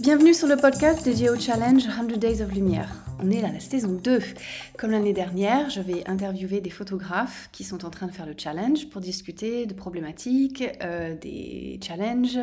Bienvenue sur le podcast dédié au challenge 100 Days of Lumière. On est dans la saison 2. Comme l'année dernière, je vais interviewer des photographes qui sont en train de faire le challenge pour discuter de problématiques, euh, des challenges,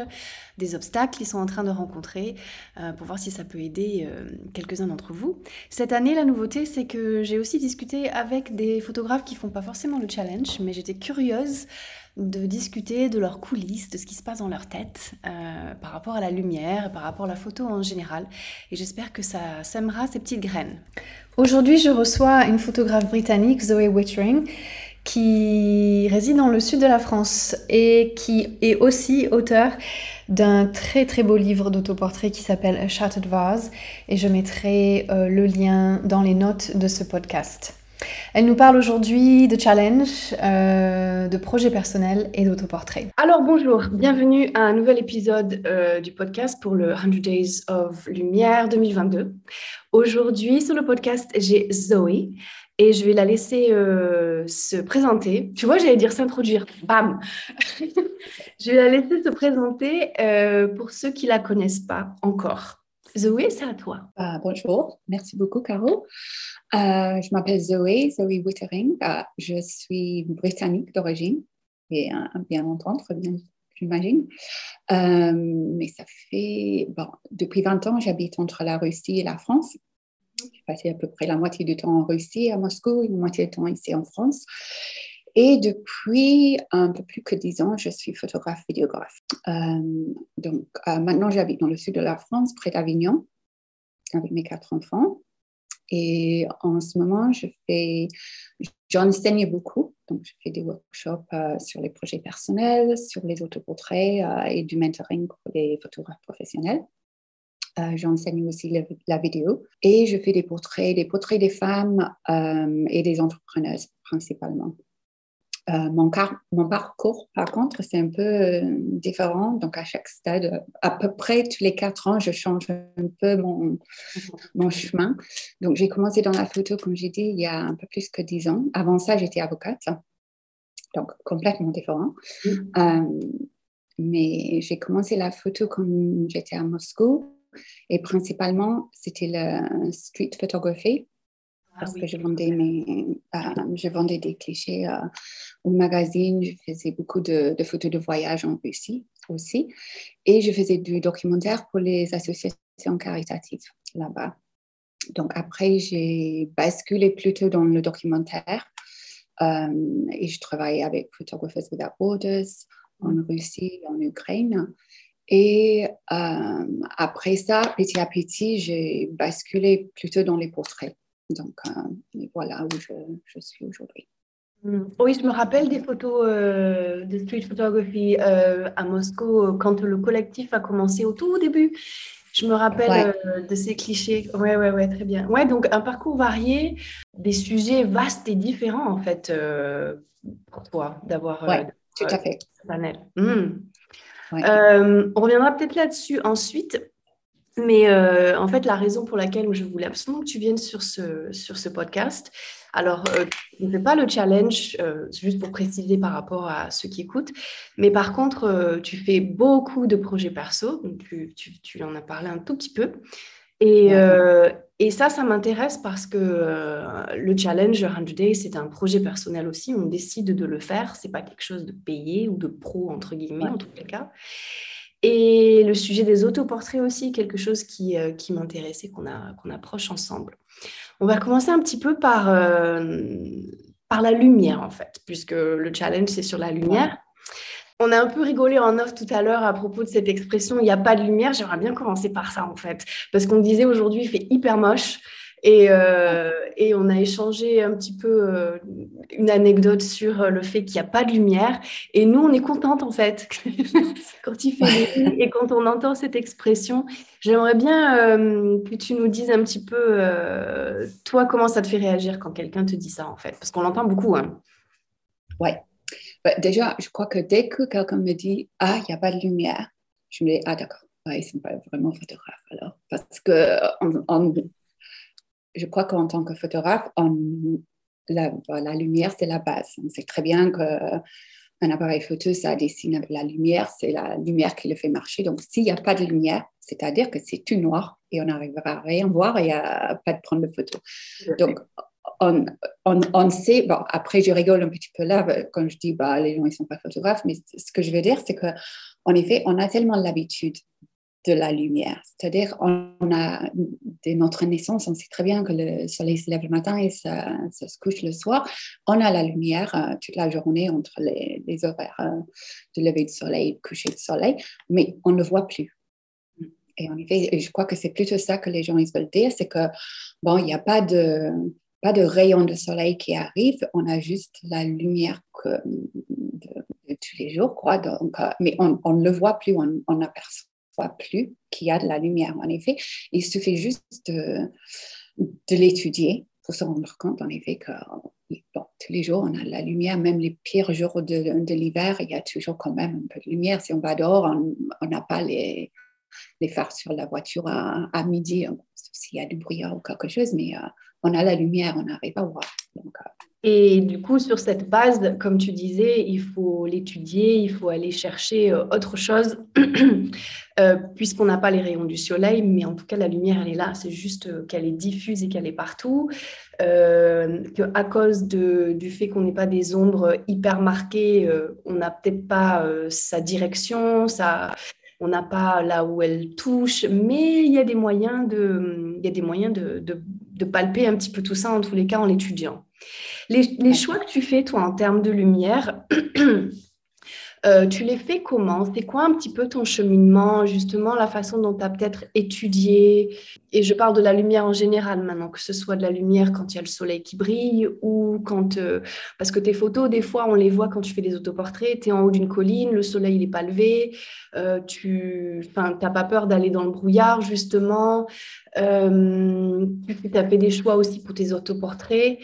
des obstacles qu'ils sont en train de rencontrer, euh, pour voir si ça peut aider euh, quelques-uns d'entre vous. Cette année, la nouveauté, c'est que j'ai aussi discuté avec des photographes qui font pas forcément le challenge, mais j'étais curieuse de discuter de leurs coulisses, de ce qui se passe dans leur tête euh, par rapport à la lumière, par rapport à la photo en général. Et j'espère que ça sèmera ces petites graines. Aujourd'hui, je reçois une photographe britannique, Zoe Wittering, qui réside dans le sud de la France et qui est aussi auteur d'un très très beau livre d'autoportrait qui s'appelle A Shattered Vase et je mettrai euh, le lien dans les notes de ce podcast. Elle nous parle aujourd'hui de challenge, euh, de projets personnels et d'autoportrait. Alors bonjour, bienvenue à un nouvel épisode euh, du podcast pour le 100 Days of Lumière 2022. Aujourd'hui sur le podcast, j'ai Zoé et je vais la laisser euh, se présenter. Tu vois, j'allais dire s'introduire. Bam Je vais la laisser se présenter pour ceux qui la connaissent pas encore. Zoé, c'est à toi. Ah, bonjour, merci beaucoup, Caro. Euh, je m'appelle Zoé, Zoé Wittering. Euh, je suis britannique d'origine, et bien entendre, bien, j'imagine. Euh, mais ça fait, bon, depuis 20 ans, j'habite entre la Russie et la France. J'ai passé à peu près la moitié du temps en Russie, à Moscou, et la moitié du temps ici en France. Et depuis un peu plus que 10 ans, je suis photographe vidéographe. donc maintenant, j'habite dans le sud de la France, près d'Avignon, avec mes quatre enfants. Et en ce moment, je fais, j'enseigne beaucoup. Donc, je fais des workshops euh, sur les projets personnels, sur les autoportraits euh, et du mentoring pour les photographes professionnels. Euh, j'enseigne aussi la, vidéo et je fais des portraits, des portraits des femmes et des entrepreneuses principalement. Euh, mon, mon, parcours, par contre, c'est un peu euh, différent. Donc, à chaque stade, à peu près tous les quatre ans, je change un peu mon, mon chemin. Donc, j'ai commencé dans la photo, comme j'ai dit, il y a un peu plus que dix ans. Avant ça, j'étais avocate. Donc, complètement différent. Mm. Euh, mais j'ai commencé la photo quand j'étais à Moscou. Et principalement, c'était la street photography. Ah parce que je vendais, mes, euh, je vendais des clichés euh, au magazine, je faisais beaucoup de, photos de voyage en Russie aussi, et je faisais du documentaire pour les associations caritatives là-bas. Donc après, j'ai basculé plutôt dans le documentaire euh, et je travaillais avec Photographers Without Borders en Russie et en Ukraine. Et après ça, petit à petit, j'ai basculé plutôt dans les portraits. Donc, euh, voilà où je, suis aujourd'hui. Hmm. Oui, je me rappelle des photos euh, de street photography euh, à Moscou quand le collectif a commencé au tout début. Je me rappelle de ces clichés. Ouais, ouais, ouais, très bien. Ouais, donc un parcours varié, des sujets vastes et différents en fait pour toi d'avoir. Ouais, tout à fait. Panel. Hmm. on reviendra peut-être là-dessus ensuite. Mais euh, en fait, la raison pour laquelle je voulais absolument que tu viennes sur ce, sur ce podcast, alors, euh, je ne fais pas le challenge, euh, juste pour préciser par rapport à ceux qui écoutent, mais par contre, tu fais beaucoup de projets perso, donc tu, tu, tu, en as parlé un tout petit peu. Et, et ça, ça m'intéresse parce que le challenge 100 Days, c'est un projet personnel aussi, on décide de le faire, c'est pas quelque chose de payé ou de pro, entre guillemets, en tout cas. Et le sujet des autoportraits aussi, quelque chose qui, euh, qui m'intéresse et qu'on approche ensemble. On va commencer un petit peu par, euh, par la lumière, en fait, puisque le challenge, c'est sur la lumière. On a un peu rigolé en off tout à l'heure à propos de cette expression il n'y a pas de lumière. J'aimerais bien commencer par ça, en fait, parce qu'on disait aujourd'hui, il fait hyper moche. Euh, et, on a échangé un petit peu euh, une anecdote sur euh, le fait qu'il n'y a pas de lumière. Et nous, on est contente en fait quand il fait et quand on entend cette expression. J'aimerais bien que tu nous dises un petit peu, toi, comment ça te fait réagir quand quelqu'un te dit ça en fait? Parce qu'on l'entend beaucoup. Hein. Ouais. Déjà, je crois que dès que quelqu'un me dit Ah, il n'y a pas de lumière, je me dis Ah, d'accord. Ils ne sont pas vraiment photographes alors. Parce que je crois qu'en tant que photographe, la, la, lumière, c'est la base. On sait très bien qu'un appareil photo, ça dessine avec la lumière, c'est la lumière qui le fait marcher. Donc, s'il n'y a pas de lumière, c'est-à-dire que c'est tout noir et on n'arrivera à rien voir et à pas de prendre de photos. Donc, on, on, on, sait, bon, après je rigole un petit peu là quand je dis bah, les gens ils sont pas photographes, mais ce que je veux dire c'est que en effet on a tellement l'habitude de la lumière. C'est-à-dire, on a, dès notre naissance, on sait très bien que le soleil se lève le matin et ça, se couche le soir. On a la lumière euh, toute la journée entre les, horaires euh, de lever du soleil coucher du soleil, mais on ne le voit plus. Et en effet, je crois que c'est plutôt ça que les gens ils veulent dire, c'est que, bon, il n'y a pas de, pas de rayon de soleil qui arrive, on a juste la lumière que, de, tous les jours, quoi. Donc, euh, mais on ne le voit plus, on, on aperçoit plus qu'il y a de la lumière. En effet, il suffit juste de, l'étudier pour se rendre compte, en effet, que tous les jours, on a de la lumière, même les pires jours de, l'hiver, il y a toujours quand même un peu de lumière. Si on va dehors, on n'a pas les, phares sur la voiture à, à midi, s'il y a du brouillard ou quelque chose, mais euh, on a la lumière, on arrive à voir. Donc, euh, et du coup, sur cette base, comme tu disais, il faut l'étudier, il faut aller chercher euh, autre chose, euh, puisqu'on n'a pas les rayons du soleil, mais en tout cas, la lumière, elle est là. C'est juste euh, qu'elle est diffuse et qu'elle est partout. Euh, qu'à cause de, du fait qu'on n'ait pas des ombres hyper marquées, on n'a peut-être pas sa direction, sa, on n'a pas là où elle touche, mais il y a des moyens de, y a des moyens de palper un petit peu tout ça, en tous les cas, en l'étudiant. Les, choix que tu fais, toi, en termes de lumière, euh, tu les fais comment? C'est quoi un petit peu ton cheminement, justement, la façon dont tu as peut-être étudié? Et je parle de la lumière en général maintenant, que ce soit de la lumière quand il y a le soleil qui brille ou quand... Euh, parce que tes photos, des fois, on les voit quand tu fais des autoportraits, tu es en haut d'une colline, le soleil n'est pas levé, euh, tu n'as pas peur d'aller dans le brouillard, justement. Tu as fait des choix aussi pour tes autoportraits.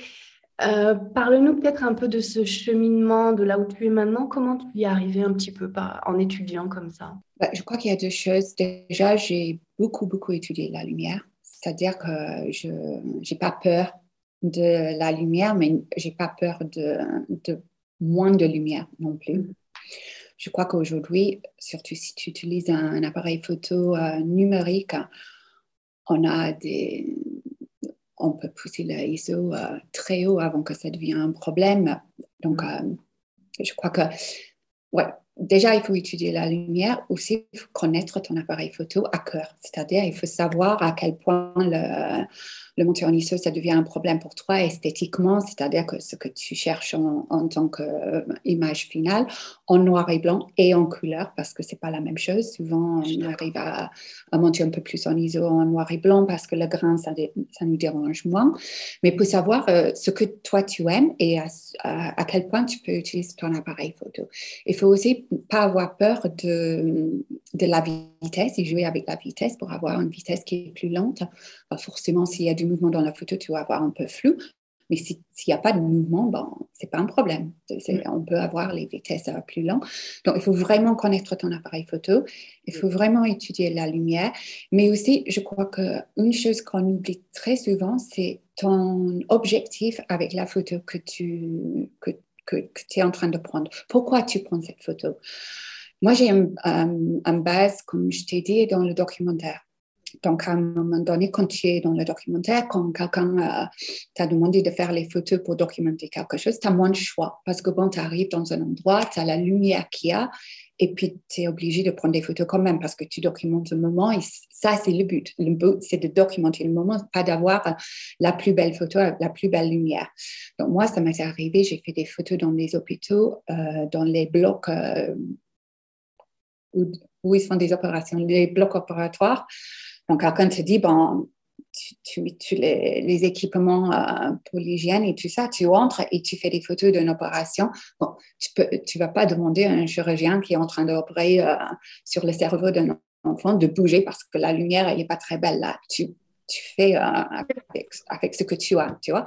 Euh, parle-nous peut-être un peu de ce cheminement, de là où tu es maintenant. Comment tu y es un petit peu en étudiant comme ça? Bah, Je crois qu'il y a deux choses. Déjà, j'ai beaucoup, beaucoup étudié la lumière. C'est-à-dire que je n'ai pas peur de la lumière, mais j'ai pas peur de, moins de lumière non plus. Je crois qu'aujourd'hui, surtout si tu utilises un, appareil photo euh, numérique, on a des, on peut pousser le ISO euh, très haut avant que ça devienne un problème. Donc, mm. euh, je crois que, ouais, déjà, il faut étudier la lumière. Aussi, il faut connaître ton appareil photo à cœur. C'est-à-dire, il faut savoir à quel point le, le monter en ISO, ça devient un problème pour toi esthétiquement. C'est-à-dire que ce que tu cherches en, tant qu'image euh, finale, en noir et blanc et en couleur, parce que c'est pas la même chose. Souvent, on arrive à, monter un peu plus en ISO en noir et blanc parce que le grain, ça, ça nous dérange moins. Mais pour savoir euh, ce que toi, tu aimes et à, à quel point tu peux utiliser ton appareil photo. Il faut aussi pas avoir peur de, de la vitesse et jouer avec la vitesse pour avoir une vitesse qui est plus lente. Forcément, s'il y a du mouvement dans la photo, tu vas avoir un peu flou. Mais s'il n'y a pas de mouvement, bon, ce n'est pas un problème. Mm. on peut avoir les vitesses plus lentes. Donc, il faut vraiment connaître ton appareil photo. Il faut vraiment étudier la lumière. Mais aussi, je crois qu'une chose qu'on oublie très souvent, c'est ton objectif avec la photo que tu, que, es en train de prendre. Pourquoi tu prends cette photo? Moi, j'ai un, un, base, comme je t'ai dit, dans le documentaire. Donc, à un moment donné, quand tu es dans le documentaire, quand quelqu'un euh, t'a demandé de faire les photos pour documenter quelque chose, tu as moins de choix. Parce que bon, tu arrives dans un endroit, tu as la lumière qu'il y a, et puis tu es obligé de prendre des photos quand même parce que tu documentes le moment. Et ça, c'est le but. Le but, c'est de documenter le moment, pas d'avoir la plus belle photo, la plus belle lumière. Donc, moi, ça m'est arrivé, j'ai fait des photos dans les hôpitaux, euh, dans les blocs. Euh, où, ils font des opérations, les blocs opératoires. Donc, quelqu'un te dit, bon, tu, mets les, équipements euh, pour l'hygiène et tout ça, tu entres et tu fais des photos d'une opération. Bon, tu ne tu vas pas demander à un chirurgien qui est en train d'opérer euh, sur le cerveau d'un enfant de bouger parce que la lumière, n'est pas très belle là. Tu, tu fais euh, avec, avec, ce que tu as, tu vois.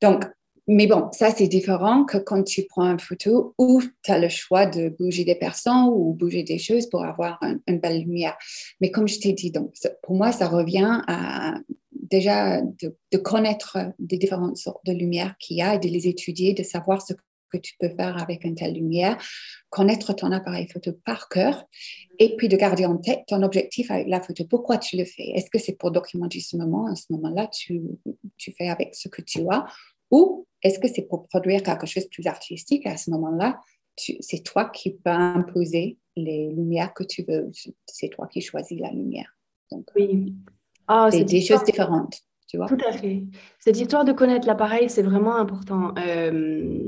Donc, mais bon, ça, c'est différent que quand tu prends une photo où tu as le choix de bouger des personnes ou bouger des choses pour avoir une belle lumière. Mais comme je t'ai dit, donc, pour moi, ça revient à déjà de, connaître des différentes sortes de lumière qu'il y a et de les étudier, de savoir ce que tu peux faire avec une telle lumière, connaître ton appareil photo par cœur et puis de garder en tête ton objectif avec la photo. Pourquoi tu le fais? Est-ce que c'est pour documenter ce moment? À ce moment-là, tu, tu fais avec ce que tu as ou est-ce que c'est pour produire quelque chose de plus artistique À ce moment-là, c'est toi qui peux imposer les lumières que tu veux. C'est toi qui choisis la lumière. Donc, oui. Ah, c'est des choses différentes. Tout à fait. Cette histoire de connaître l'appareil, c'est vraiment important. Euh,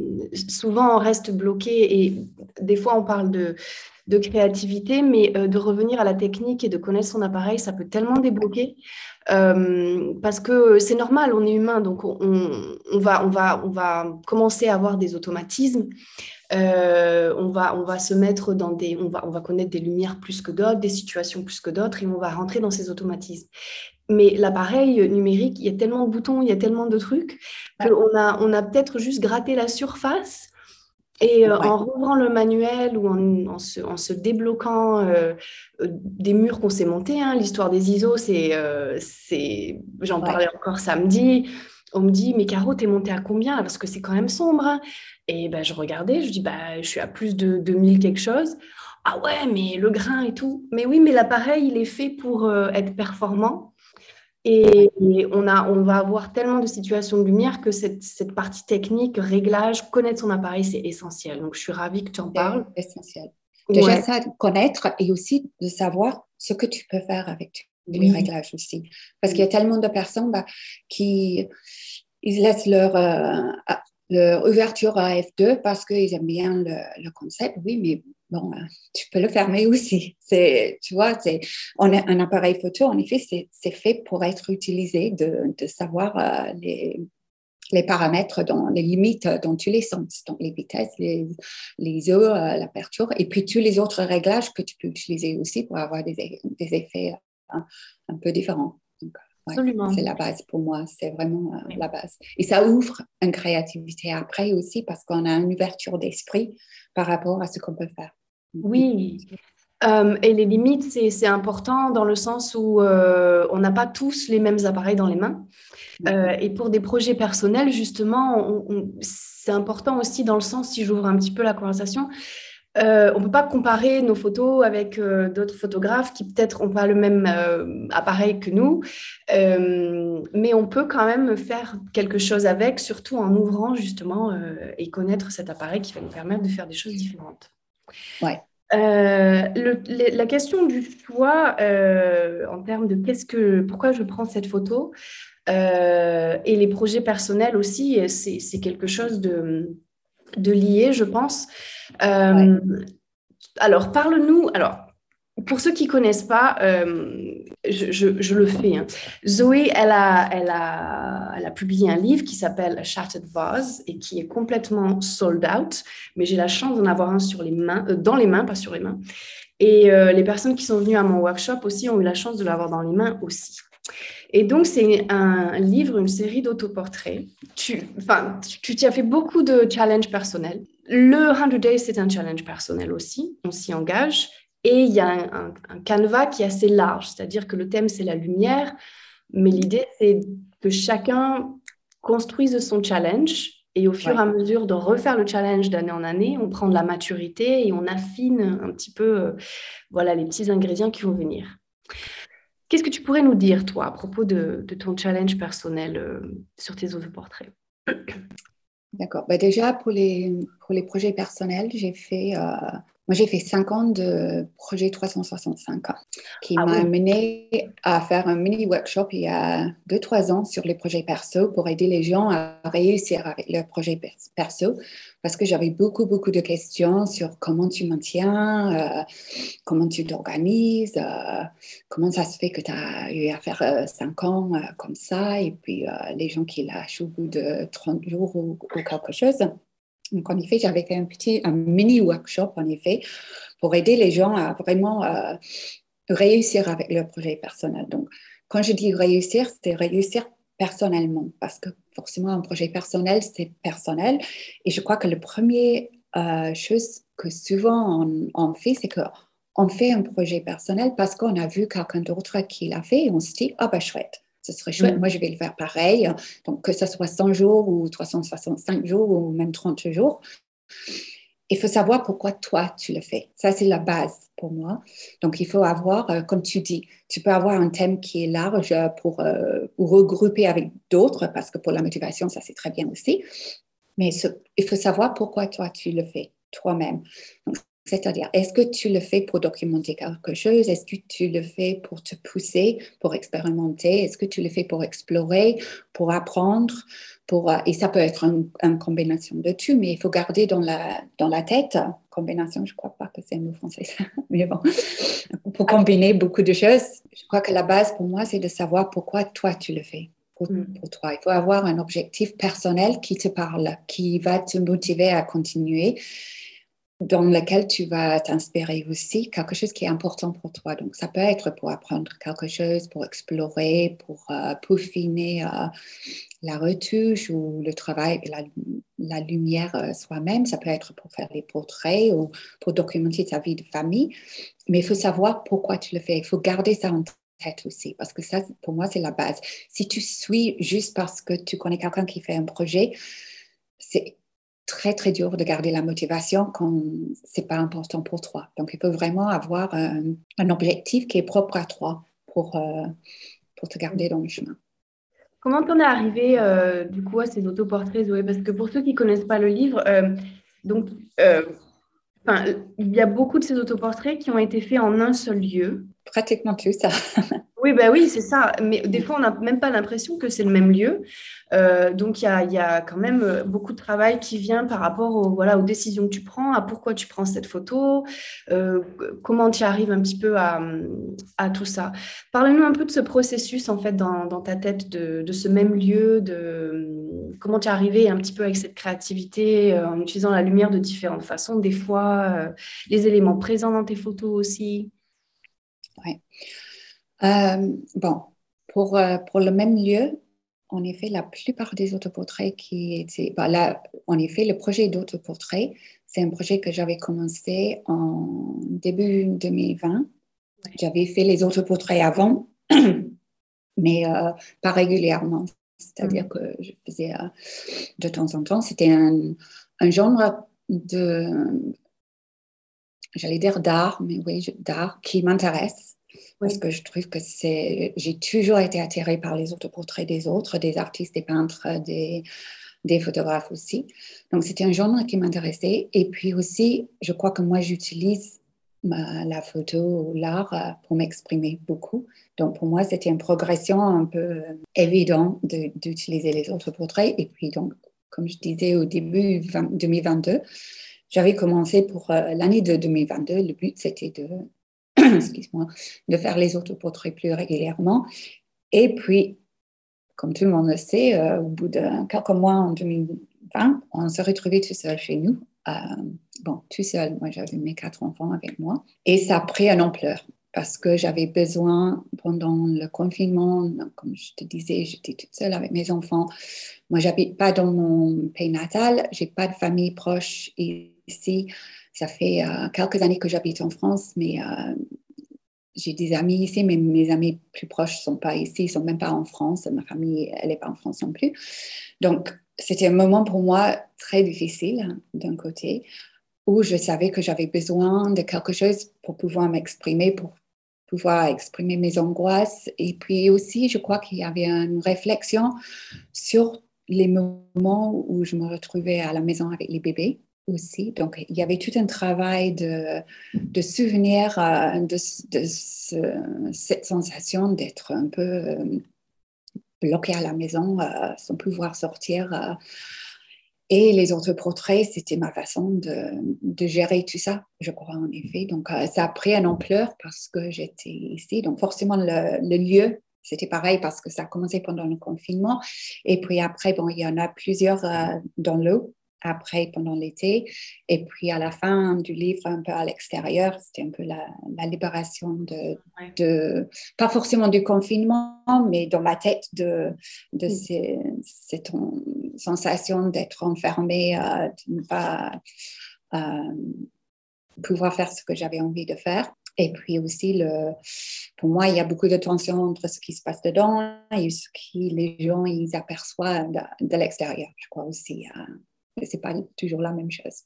souvent, on reste bloqué et des fois, on parle de, de créativité, mais euh, de revenir à la technique et de connaître son appareil, ça peut tellement débloquer. Euh, parce que c'est normal, on est humain, donc on, on, va, on, va, on va commencer à avoir des automatismes. On, va, on va se mettre dans des. On va, on va connaître des lumières plus que d'autres, des situations plus que d'autres, et on va rentrer dans ces automatismes. Mais l'appareil numérique, il y a tellement de boutons, il y a tellement de trucs, qu'on a, on a peut-être juste gratté la surface. Et euh, en rouvrant le manuel ou en, se, débloquant euh, des murs qu'on s'est montés, hein, l'histoire des ISO, c'est, c'est, j'en parlais encore samedi, on me dit, mais Caro, t'es monté à combien Parce que c'est quand même sombre. Hein. Et ben, je regardais, je dis, bah, je suis à plus de 2000 quelque chose. Ah ouais, mais le grain et tout. Mais oui, mais l'appareil, il est fait pour euh, être performant. Et, on, a, on va avoir tellement de situations de lumière que cette, cette partie technique, réglage, connaître son appareil, c'est essentiel. Donc, je suis ravie que tu en parles. C'est essentiel. Déjà, ça, connaître et aussi de savoir ce que tu peux faire avec les réglages aussi. Parce qu'il y a tellement de personnes bah, qui ils laissent leur, euh, leur ouverture à F2 parce qu'ils aiment bien le, concept. Oui, mais bon, euh, tu peux le fermer aussi. C'est, tu vois, c'est, on a un appareil photo, en effet, c'est, fait pour être utilisé, de, de savoir euh, les, les paramètres, dans, les limites dans tous les sens, donc les vitesses, les, les eaux, l'aperture, et puis tous les autres réglages que tu peux utiliser aussi pour avoir des, des effets un peu différents. c'est la base pour moi, c'est vraiment euh, la base. Et ça ouvre une créativité après aussi parce qu'on a une ouverture d'esprit par rapport à ce qu'on peut faire. Oui. Euh, et les limites, c'est important dans le sens où euh, on n'a pas tous les mêmes appareils dans les mains. et pour des projets personnels, justement, c'est important aussi dans le sens, si j'ouvre un petit peu la conversation, euh, on ne peut pas comparer nos photos avec euh, d'autres photographes qui peut-être n'ont pas le même euh, appareil que nous, mais on peut quand même faire quelque chose avec, surtout en ouvrant justement et connaître cet appareil qui va nous permettre de faire des choses différentes. Ouais. la question du choix en termes de qu'est-ce que, pourquoi je prends cette photo et les projets personnels aussi, c'est quelque chose de, de lié, je pense. Euh, alors, parle-nous. Alors, pour ceux qui connaissent pas, euh, je, le fais. Hein. Zoé, elle a, elle, a, elle a publié un livre qui s'appelle Shattered Vase et qui est complètement sold out, mais j'ai la chance d'en avoir un sur les mains, euh, dans les mains, pas sur les mains. Et les personnes qui sont venues à mon workshop aussi ont eu la chance de l'avoir dans les mains aussi. Et donc, c'est un livre, une série d'autoportraits. Tu, enfin, tu as fait beaucoup de challenges personnels. Le 100 Days, c'est un challenge personnel aussi. On s'y engage. Et il y a un, canevas qui est assez large, c'est-à-dire que le thème, c'est la lumière. Mais l'idée, c'est que chacun construise son challenge. Et au fur et à mesure de refaire le challenge d'année en année, on prend de la maturité et on affine un petit peu euh, voilà, les petits ingrédients qui vont venir. Qu'est-ce que tu pourrais nous dire, toi, à propos de, ton challenge personnel euh, sur tes autres portraits D'accord. Bah déjà, pour les, pour les projets personnels, j'ai fait euh, moi, j'ai fait 5 ans de projet 365 qui ah m'a mené à faire un mini workshop il y a 2-3 ans sur les projets perso pour aider les gens à réussir avec leurs projets perso parce que j'avais beaucoup, beaucoup de questions sur comment tu maintiens, euh, comment tu t'organises, euh, comment ça se fait que tu as eu à faire 5 euh, ans comme ça et puis les gens qui lâchent au bout de 30 jours ou quelque chose. Donc, en effet, j'avais fait un petit, un mini workshop, en effet, pour aider les gens à vraiment euh, réussir avec leur projet personnel. Donc, quand je dis réussir, c'est réussir personnellement, parce que forcément, un projet personnel, c'est personnel. Et je crois que la première euh, chose que souvent on, fait, c'est qu'on fait un projet personnel parce qu'on a vu quelqu'un d'autre qui l'a fait et on se dit, ah ben chouette, ce serait chouette. Moi, je vais le faire pareil. Donc, que ce soit 100 jours ou 365 jours ou même 30 jours. Il faut savoir pourquoi toi, tu le fais. Ça, c'est la base pour moi. Donc, il faut avoir, euh, comme tu dis, tu peux avoir un thème qui est large pour, euh, regrouper avec d'autres, parce que pour la motivation, ça, c'est très bien aussi. Mais il faut savoir pourquoi toi, tu le fais toi-même. C'est-à-dire, est-ce que tu le fais pour documenter quelque chose? Est-ce que tu le fais pour te pousser, pour expérimenter? Est-ce que tu le fais pour explorer, pour apprendre? Pour, euh, et ça peut être une, combinaison de tout, mais il faut garder dans la, dans la tête, combinaison, je ne crois pas que c'est un mot français, mais bon, pour combiner beaucoup de choses, je crois que la base pour moi, c'est de savoir pourquoi toi tu le fais. Pour, mm. pour, toi. Il faut avoir un objectif personnel qui te parle, qui va te motiver à continuer dans lequel tu vas t'inspirer aussi, quelque chose qui est important pour toi. Donc, ça peut être pour apprendre quelque chose, pour explorer, pour euh, peaufiner euh, la retouche ou le travail et la, lumière euh, soi-même. Ça peut être pour faire des portraits ou pour documenter ta vie de famille. Mais il faut savoir pourquoi tu le fais. Il faut garder ça en tête aussi, parce que ça, pour moi, c'est la base. Si tu suis juste parce que tu connais quelqu'un qui fait un projet, c'est très, très dur de garder la motivation quand c'est pas important pour toi. Donc, il faut vraiment avoir un, objectif qui est propre à toi pour, euh, pour te garder dans le chemin. Comment t'en es arrivé euh, du coup à ces autoportraits, Zoé? Parce que pour ceux qui connaissent pas le livre, euh, donc il y a beaucoup de ces autoportraits qui ont été faits en un seul lieu. Pratiquement tout ça. Oui, bah oui, c'est ça. Mais des fois, on n'a même pas l'impression que c'est le même lieu. Euh, donc, il y a, quand même euh, beaucoup de travail qui vient par rapport aux, voilà, aux décisions que tu prends, à pourquoi tu prends cette photo, euh, comment tu arrives un petit peu à, tout ça. Parle-nous un peu de ce processus, en fait, dans, ta tête, de, ce même lieu, de comment tu es arrivé un petit peu avec cette créativité, en utilisant la lumière de différentes façons, des fois, les éléments présents dans tes photos aussi. Oui. Euh, bon, pour, euh, pour le même lieu, en effet, la plupart des autoportraits qui étaient. Bah là, en effet, le projet d'autoportrait, c'est un projet que j'avais commencé en début 2020. J'avais fait les autoportraits avant, mais euh, pas régulièrement. C'est-à-dire mm. que je faisais de temps en temps. C'était un, un genre de. J'allais dire d'art, mais oui, d'art qui m'intéresse parce que je trouve que c'est. J'ai toujours été attirée par les autoportraits des autres, des artistes, des peintres, des, des photographes aussi. Donc, c'était un genre qui m'intéressait. Et puis aussi, je crois que moi, j'utilise la photo l'art euh, pour m'exprimer beaucoup. Donc, pour moi, c'était une progression un peu évidente d'utiliser les autoportraits. Et puis, donc, comme je disais au début 2022, j'avais commencé pour euh, l'année de 2022. Le but, c'était de excuse-moi, de faire les autoportraits plus régulièrement. Et puis, comme tout le monde le sait, euh, au bout de quelques mois en 2020, on se retrouvait tout seul chez nous. Euh, bon, tout seul, moi j'avais mes quatre enfants avec moi. Et ça a pris une ampleur parce que j'avais besoin pendant le confinement, comme je te disais, j'étais toute seule avec mes enfants. Moi, j'habite pas dans mon pays natal, j'ai pas de famille proche ici. Ça fait euh, quelques années que j'habite en France, mais euh, j'ai des amis ici, mais mes amis plus proches ne sont pas ici, ils ne sont même pas en France. Ma famille, elle n'est pas en France non plus. Donc, c'était un moment pour moi très difficile, d'un côté, où je savais que j'avais besoin de quelque chose pour pouvoir m'exprimer, pour pouvoir exprimer mes angoisses. Et puis aussi, je crois qu'il y avait une réflexion sur les moments où je me retrouvais à la maison avec les bébés aussi. Donc, il y avait tout un travail de, de souvenir euh, de, cette sensation d'être un peu euh, bloqué à la maison euh, sans pouvoir sortir. et les autres portraits, c'était ma façon de, de, gérer tout ça, je crois, en effet. Donc, ça a pris une ampleur parce que j'étais ici. Donc, forcément, le, lieu c'était pareil parce que ça a commencé pendant le confinement. Et puis après, bon, il y en a plusieurs dans l'eau après pendant l'été. Et puis à la fin du livre, un peu à l'extérieur, c'était un peu la, libération de, de, pas forcément du confinement, mais dans ma tête de, de cette sensation d'être enfermée, euh, de ne pas euh, pouvoir faire ce que j'avais envie de faire. Et puis aussi, le, pour moi, il y a beaucoup de tension entre ce qui se passe dedans et ce que les gens ils aperçoivent de, l'extérieur, je crois aussi. Euh, c'est pas toujours la même chose.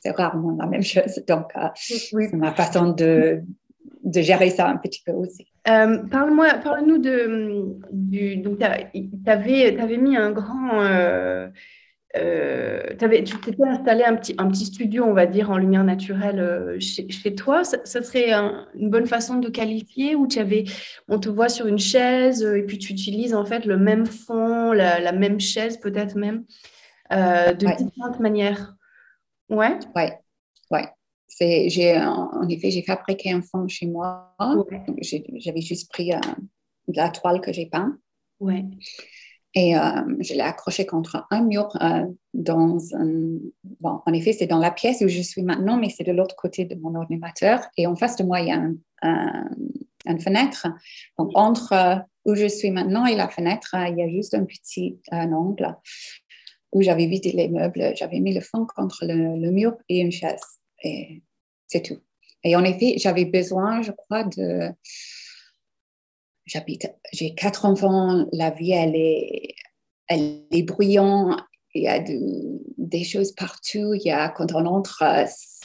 C'est rarement la même chose. Donc, euh, c'est ma façon de, de gérer ça un petit peu aussi. Euh, Parle-moi, parle-nous de, du. Donc, tu avais, avais, mis un grand. Euh, euh, avais, tu t'étais installé un petit, un petit studio, on va dire, en lumière naturelle euh, chez, chez, toi. Ça, serait une bonne façon de qualifier où tu avais, on te voit sur une chaise et puis tu utilises en fait le même fond, la, même chaise peut-être même, de différentes manières. Ouais. Ouais. Ouais j'ai, en effet, j'ai fabriqué un fond chez moi. J'avais juste pris euh, de la toile que j'ai peint. Ouais. Et euh, je l'ai accroché contre un mur euh, dans un... Bon, en effet, c'est dans la pièce où je suis maintenant, mais c'est de l'autre côté de mon ordinateur. Et en face de moi, il y a une fenêtre. Donc, entre où je suis maintenant et la fenêtre, il y a juste un petit angle où j'avais vidé les meubles. J'avais mis le fond contre le, mur et une chaise. Et c'est tout. Et en effet, j'avais besoin, je crois, de. J'habite, j'ai quatre enfants, la vie, elle est, elle est bruyante, il y a des choses partout. Il y a, quand on entre,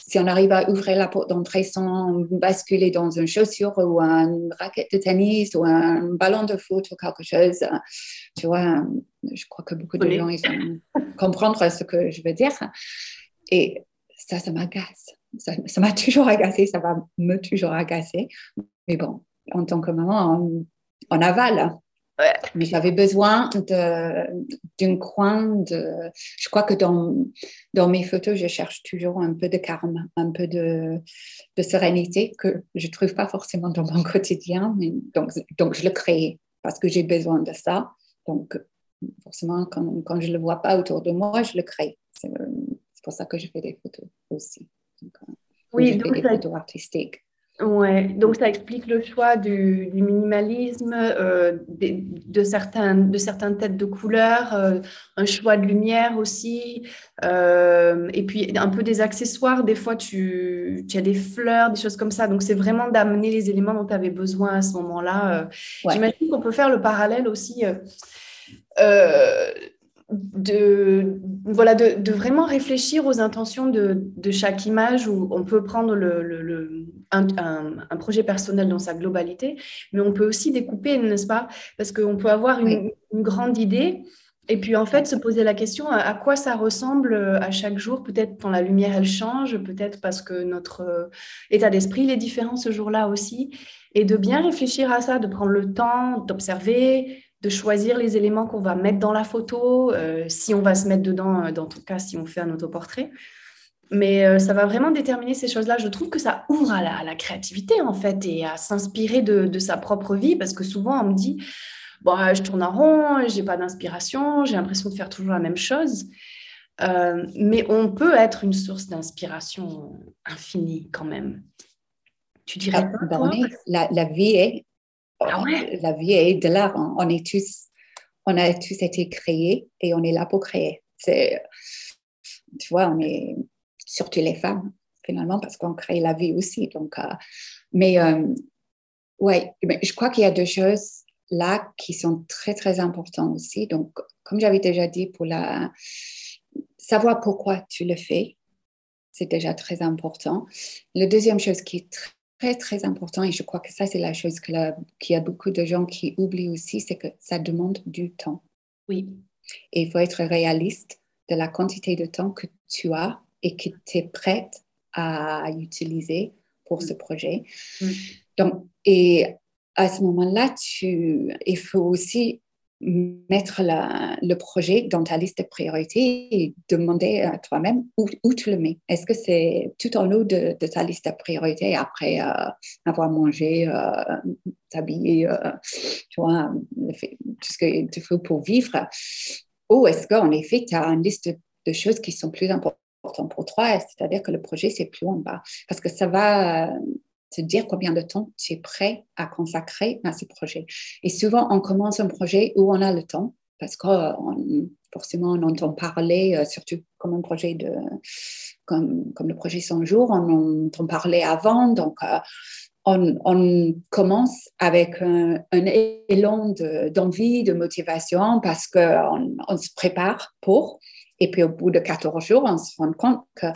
si on arrive à ouvrir la porte d'entrée sans basculer dans une chaussure ou une raquette de tennis ou un ballon de foot ou quelque chose, tu vois, je crois que beaucoup de gens, ils vont comprendre ce que je veux dire. Et ça, ça m'agace. Ça m'a toujours agacé, ça va me toujours agacer. Mais bon, en tant que maman, on, avale. Mais j'avais besoin d'un coin de. Je crois que dans, dans mes photos, je cherche toujours un peu de calme, un peu de, de sérénité que je ne trouve pas forcément dans mon quotidien. Mais donc, donc, je le crée parce que j'ai besoin de ça. Donc, forcément, quand, quand je ne le vois pas autour de moi, je le crée pour ça que je fais des photos aussi. Donc, euh, oui, donc des photos artistiques. Ouais, donc ça explique le choix du, minimalisme, euh, de, certains, de certaines têtes de couleurs, euh, un choix de lumière aussi, et puis un peu des accessoires. Des fois, tu, tu, as des fleurs, des choses comme ça. Donc, c'est vraiment d'amener les éléments dont tu avais besoin à ce moment-là. J'imagine qu'on peut faire le parallèle aussi de, voilà, de, vraiment réfléchir aux intentions de, chaque image où on peut prendre le, un, projet personnel dans sa globalité, mais on peut aussi découper, n'est-ce pas? Parce qu'on peut avoir une, grande idée et puis en fait se poser la question à, quoi ça ressemble euh, à chaque jour? Peut-être quand la lumière elle change, peut-être parce que notre euh, état d'esprit est différent ce jour-là aussi. Et de bien réfléchir à ça, de prendre le temps d'observer, de choisir les éléments qu'on va mettre dans la photo, euh, si on va se mettre dedans, dans tout cas, si on fait un autoportrait. Mais euh, ça va vraiment déterminer ces choses-là. Je trouve que ça ouvre à la, créativité, en fait, et à s'inspirer de, sa propre vie, parce que souvent, on me dit, bon, je tourne en rond, j'ai pas d'inspiration, j'ai l'impression de faire toujours la même chose. mais on peut être une source d'inspiration infinie quand même. Tu dirais ah, ben la, la, vie est ah la vie est de l'art. On, est tous, on a tous été créés et on est là pour créer. C'est, tu vois, on est surtout les femmes finalement parce qu'on crée la vie aussi. Donc, euh, mais euh, ouais, je crois qu'il y a deux choses là qui sont très très importantes aussi. Donc, comme j'avais déjà dit, pour la savoir pourquoi tu le fais, c'est déjà très important. La deuxième chose qui est très très, très important, et je crois que ça, c'est la chose qu'il y a beaucoup de gens qui oublient aussi, c'est que ça demande du temps. Oui. Et il faut être réaliste de la quantité de temps que tu as et que tu es prête à utiliser pour ce projet. Mm. Donc, et à ce moment-là, tu, il faut aussi mettre le projet dans ta liste de priorités et demander à toi-même où, tu le mets. Est-ce que c'est tout en haut de, ta liste de priorités après euh, avoir mangé, euh, t'habiller, euh, tu vois, tout ce qu'il te faut pour vivre? Ou est-ce qu'en effet, tu as une liste de choses qui sont plus importantes pour toi, c'est-à-dire que le projet, c'est plus en bas. Parce que ça va te dire combien de temps tu es prêt à consacrer à ce projet. Et souvent, on commence un projet où on a le temps, parce que forcément, on entend parler, euh, surtout comme un projet de, comme, comme le projet 100 jours, on entend parler avant, donc euh, on, commence avec un, élan d'envie, de, motivation parce qu'on on se prépare pour. Et puis au bout de 14 jours, on se rend compte que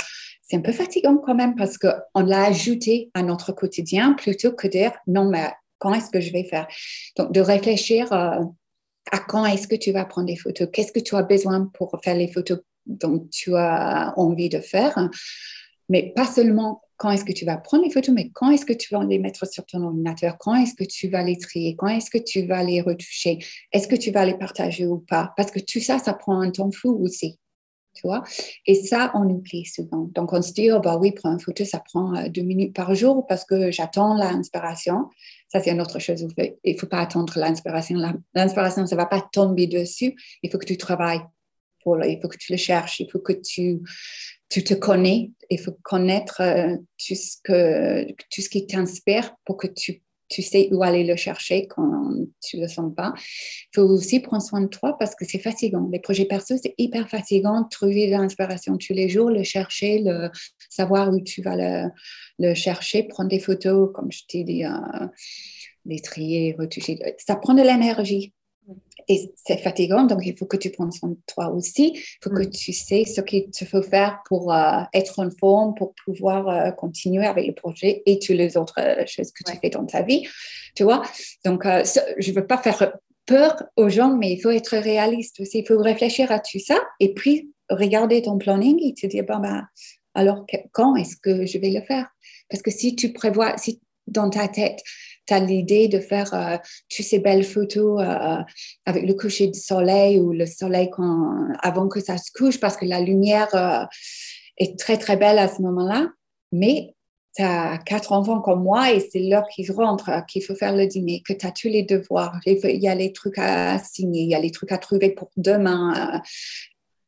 c'est un peu fatigant quand même parce qu'on l'a ajouté à notre quotidien plutôt que de dire non, mais quand est-ce que je vais faire? Donc de réfléchir euh, à quand est-ce que tu vas prendre des photos, qu'est-ce que tu as besoin pour faire les photos dont tu as envie de faire, mais pas seulement quand est-ce que tu vas prendre les photos, mais quand est-ce que tu vas les mettre sur ton ordinateur, quand est-ce que tu vas les trier, quand est-ce que tu vas les retoucher, est-ce que tu vas les partager ou pas, parce que tout ça, ça prend un temps fou aussi. Et ça, on oublie souvent. Donc, on se dit, oh, bah oui, prendre une photo, ça prend euh, deux minutes par jour parce que j'attends l'inspiration. Ça, c'est une autre chose. Il ne faut pas attendre l'inspiration. L'inspiration, ça ne va pas tomber dessus. Il faut que tu travailles il faut que tu le cherches, il faut que tu, tu te connais, il faut connaître euh, tout, ce que, tout ce qui t'inspire pour que tu, tu sais où aller le chercher quand tu le sens pas. Il faut aussi prendre soin de toi parce que c'est fatigant. Les projets perso, c'est hyper fatigant trouver de l'inspiration tous les jours, le chercher, le savoir où tu vas le, le chercher, prendre des photos, comme je t'ai dit, euh, les trier, retoucher. Ça prend de l'énergie. Et c'est fatigant, donc il faut que tu prennes soin de toi aussi. Il faut que tu sais ce qu'il te faut faire pour euh, être en forme, pour pouvoir euh, continuer avec le projet et toutes les autres euh, choses que tu fais dans ta vie. Tu vois Donc, je ne veux pas faire peur aux gens, mais il faut être réaliste aussi. Il faut réfléchir à tout ça et puis regarder ton planning et te dire, bon, ben, alors quand est-ce que je vais le faire? Parce que si tu prévois, si dans ta tête, tu l'idée de faire euh, toutes ces belles photos euh, avec le coucher du soleil ou le soleil avant que ça se couche parce que la lumière euh, est très, très belle à ce moment-là. Mais tu as quatre enfants comme moi et c'est l'heure qu'ils rentrent, qu'il faut faire le dîner, que tu as tous les devoirs. Il y a les trucs à signer, il y a les trucs à trouver pour demain.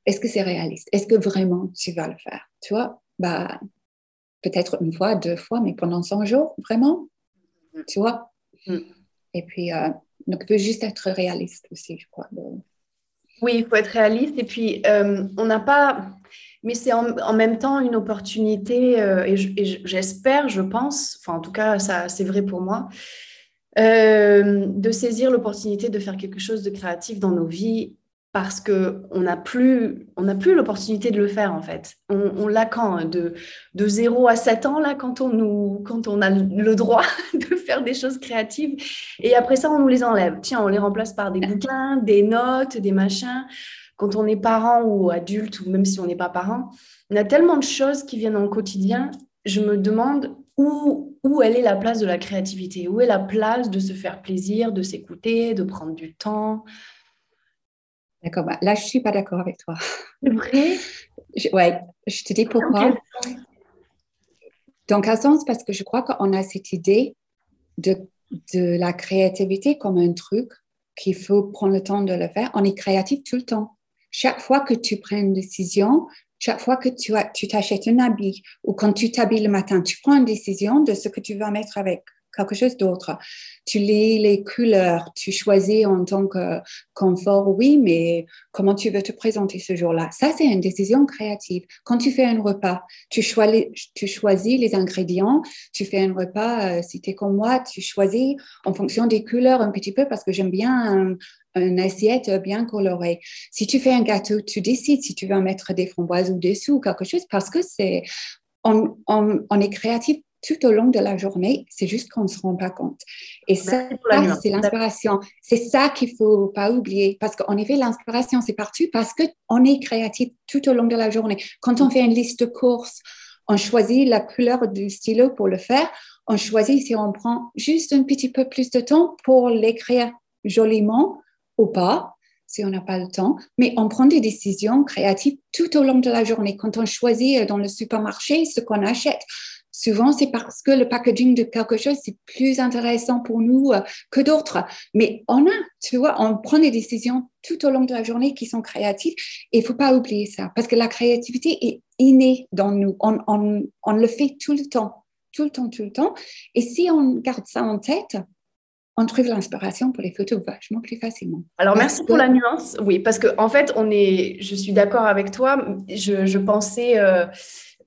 Est-ce que c'est réaliste? Est-ce que vraiment tu vas le faire? Tu vois? Bah, Peut-être une fois, deux fois, mais pendant 100 jours, vraiment? Tu vois? Mm. Et puis, euh, donc, il faut juste être réaliste aussi, je crois. Oui, il faut être réaliste. Et puis, euh, on n'a pas. Mais c'est en, même temps une opportunité, euh, et j'espère, je, pense, enfin, en tout cas, ça, c'est vrai pour moi, de saisir l'opportunité de faire quelque chose de créatif dans nos vies parce qu'on n'a plus, on plus l'opportunité de le faire en fait. On, l'a quand hein, de, de 0 à 7 ans, là, quand on, nous, quand on a le droit de faire des choses créatives. Et après ça, on nous les enlève. Tiens, on les remplace par des bouquins, des notes, des machins. Quand on est parent ou adulte, ou même si on n'est pas parent, on a tellement de choses qui viennent dans le quotidien. Je me demande où, où elle est la place de la créativité, où est la place de se faire plaisir, de s'écouter, de prendre du temps. D'accord, bah, là, je ne suis pas d'accord avec toi. C'est vrai? Oui, je te dis pourquoi. Dans quel sens? Parce que je crois qu'on a cette idée de, de la créativité comme un truc qu'il faut prendre le temps de le faire. On est créatif tout le temps. Chaque fois que tu prends une décision, chaque fois que tu, as, tu t'achètes un habit ou quand tu t'habilles le matin, tu prends une décision de ce que tu vas mettre avec quelque chose d'autre. Tu lis les couleurs, tu choisis en tant que confort, oui, mais comment tu veux te présenter ce jour-là? Ça, c'est une décision créative. Quand tu fais un repas, tu choisis, les ingrédients, tu fais un repas, euh, si tu es comme moi, tu choisis en fonction des couleurs un petit peu parce que j'aime bien un, assiette bien colorée. Si tu fais un gâteau, tu décides si tu veux mettre des framboises ou dessous ou quelque chose parce que c'est on, est créatif tout au long de la journée, c'est juste qu'on ne se rend pas compte. Et ça, c'est l'inspiration. C'est ça qu'il ne faut pas oublier. Parce qu'en effet, l'inspiration, c'est partout parce qu'on est créatif tout au long de la journée. Quand on fait une liste de courses, on choisit la couleur du stylo pour le faire. On choisit si on prend juste un petit peu plus de temps pour l'écrire joliment ou pas si on n'a pas le temps, mais on prend des décisions créatives tout au long de la journée. Quand on choisit dans le supermarché ce qu'on achète, Souvent, c'est parce que le packaging de quelque chose, c'est plus intéressant pour nous euh, que d'autres. Mais on a, tu vois, on prend des décisions tout au long de la journée qui sont créatives. Et il faut pas oublier ça, parce que la créativité est innée dans nous. On, on, on le fait tout le temps, tout le temps, tout le temps. Et si on garde ça en tête, on trouve l'inspiration pour les photos vachement plus facilement. Alors, merci pour la nuance. Oui, parce qu'en en fait, on est, je suis d'accord avec toi. Je, je pensais... Euh,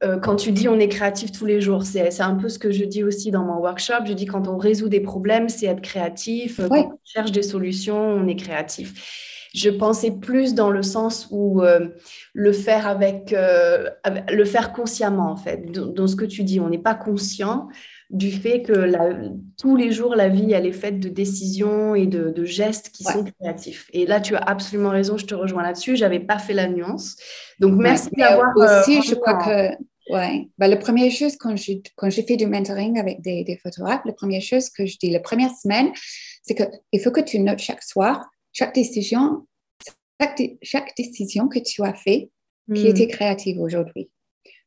euh, quand tu dis on est créatif tous les jours, c'est un peu ce que je dis aussi dans mon workshop. Je dis quand on résout des problèmes, c'est être créatif. Quand on cherche des solutions, on est créatif. Je pensais plus dans le sens où euh, le faire avec, euh, le faire consciemment en fait. Dans, ce que tu dis, on n'est pas conscient du fait que tous les jours, la vie, elle est faite de décisions et de, gestes qui sont créatifs. Et là, tu as absolument raison, je te rejoins là-dessus. J'avais pas fait la nuance. Donc, merci d'avoir... Aussi, je crois que oui. Ben, la première chose, quand j'ai quand fait du mentoring avec des, des, photographes, la première chose que je dis la première semaine, c'est qu'il faut que tu notes chaque soir, chaque décision, chaque, décision que tu as fait qui hmm. était créative aujourd'hui.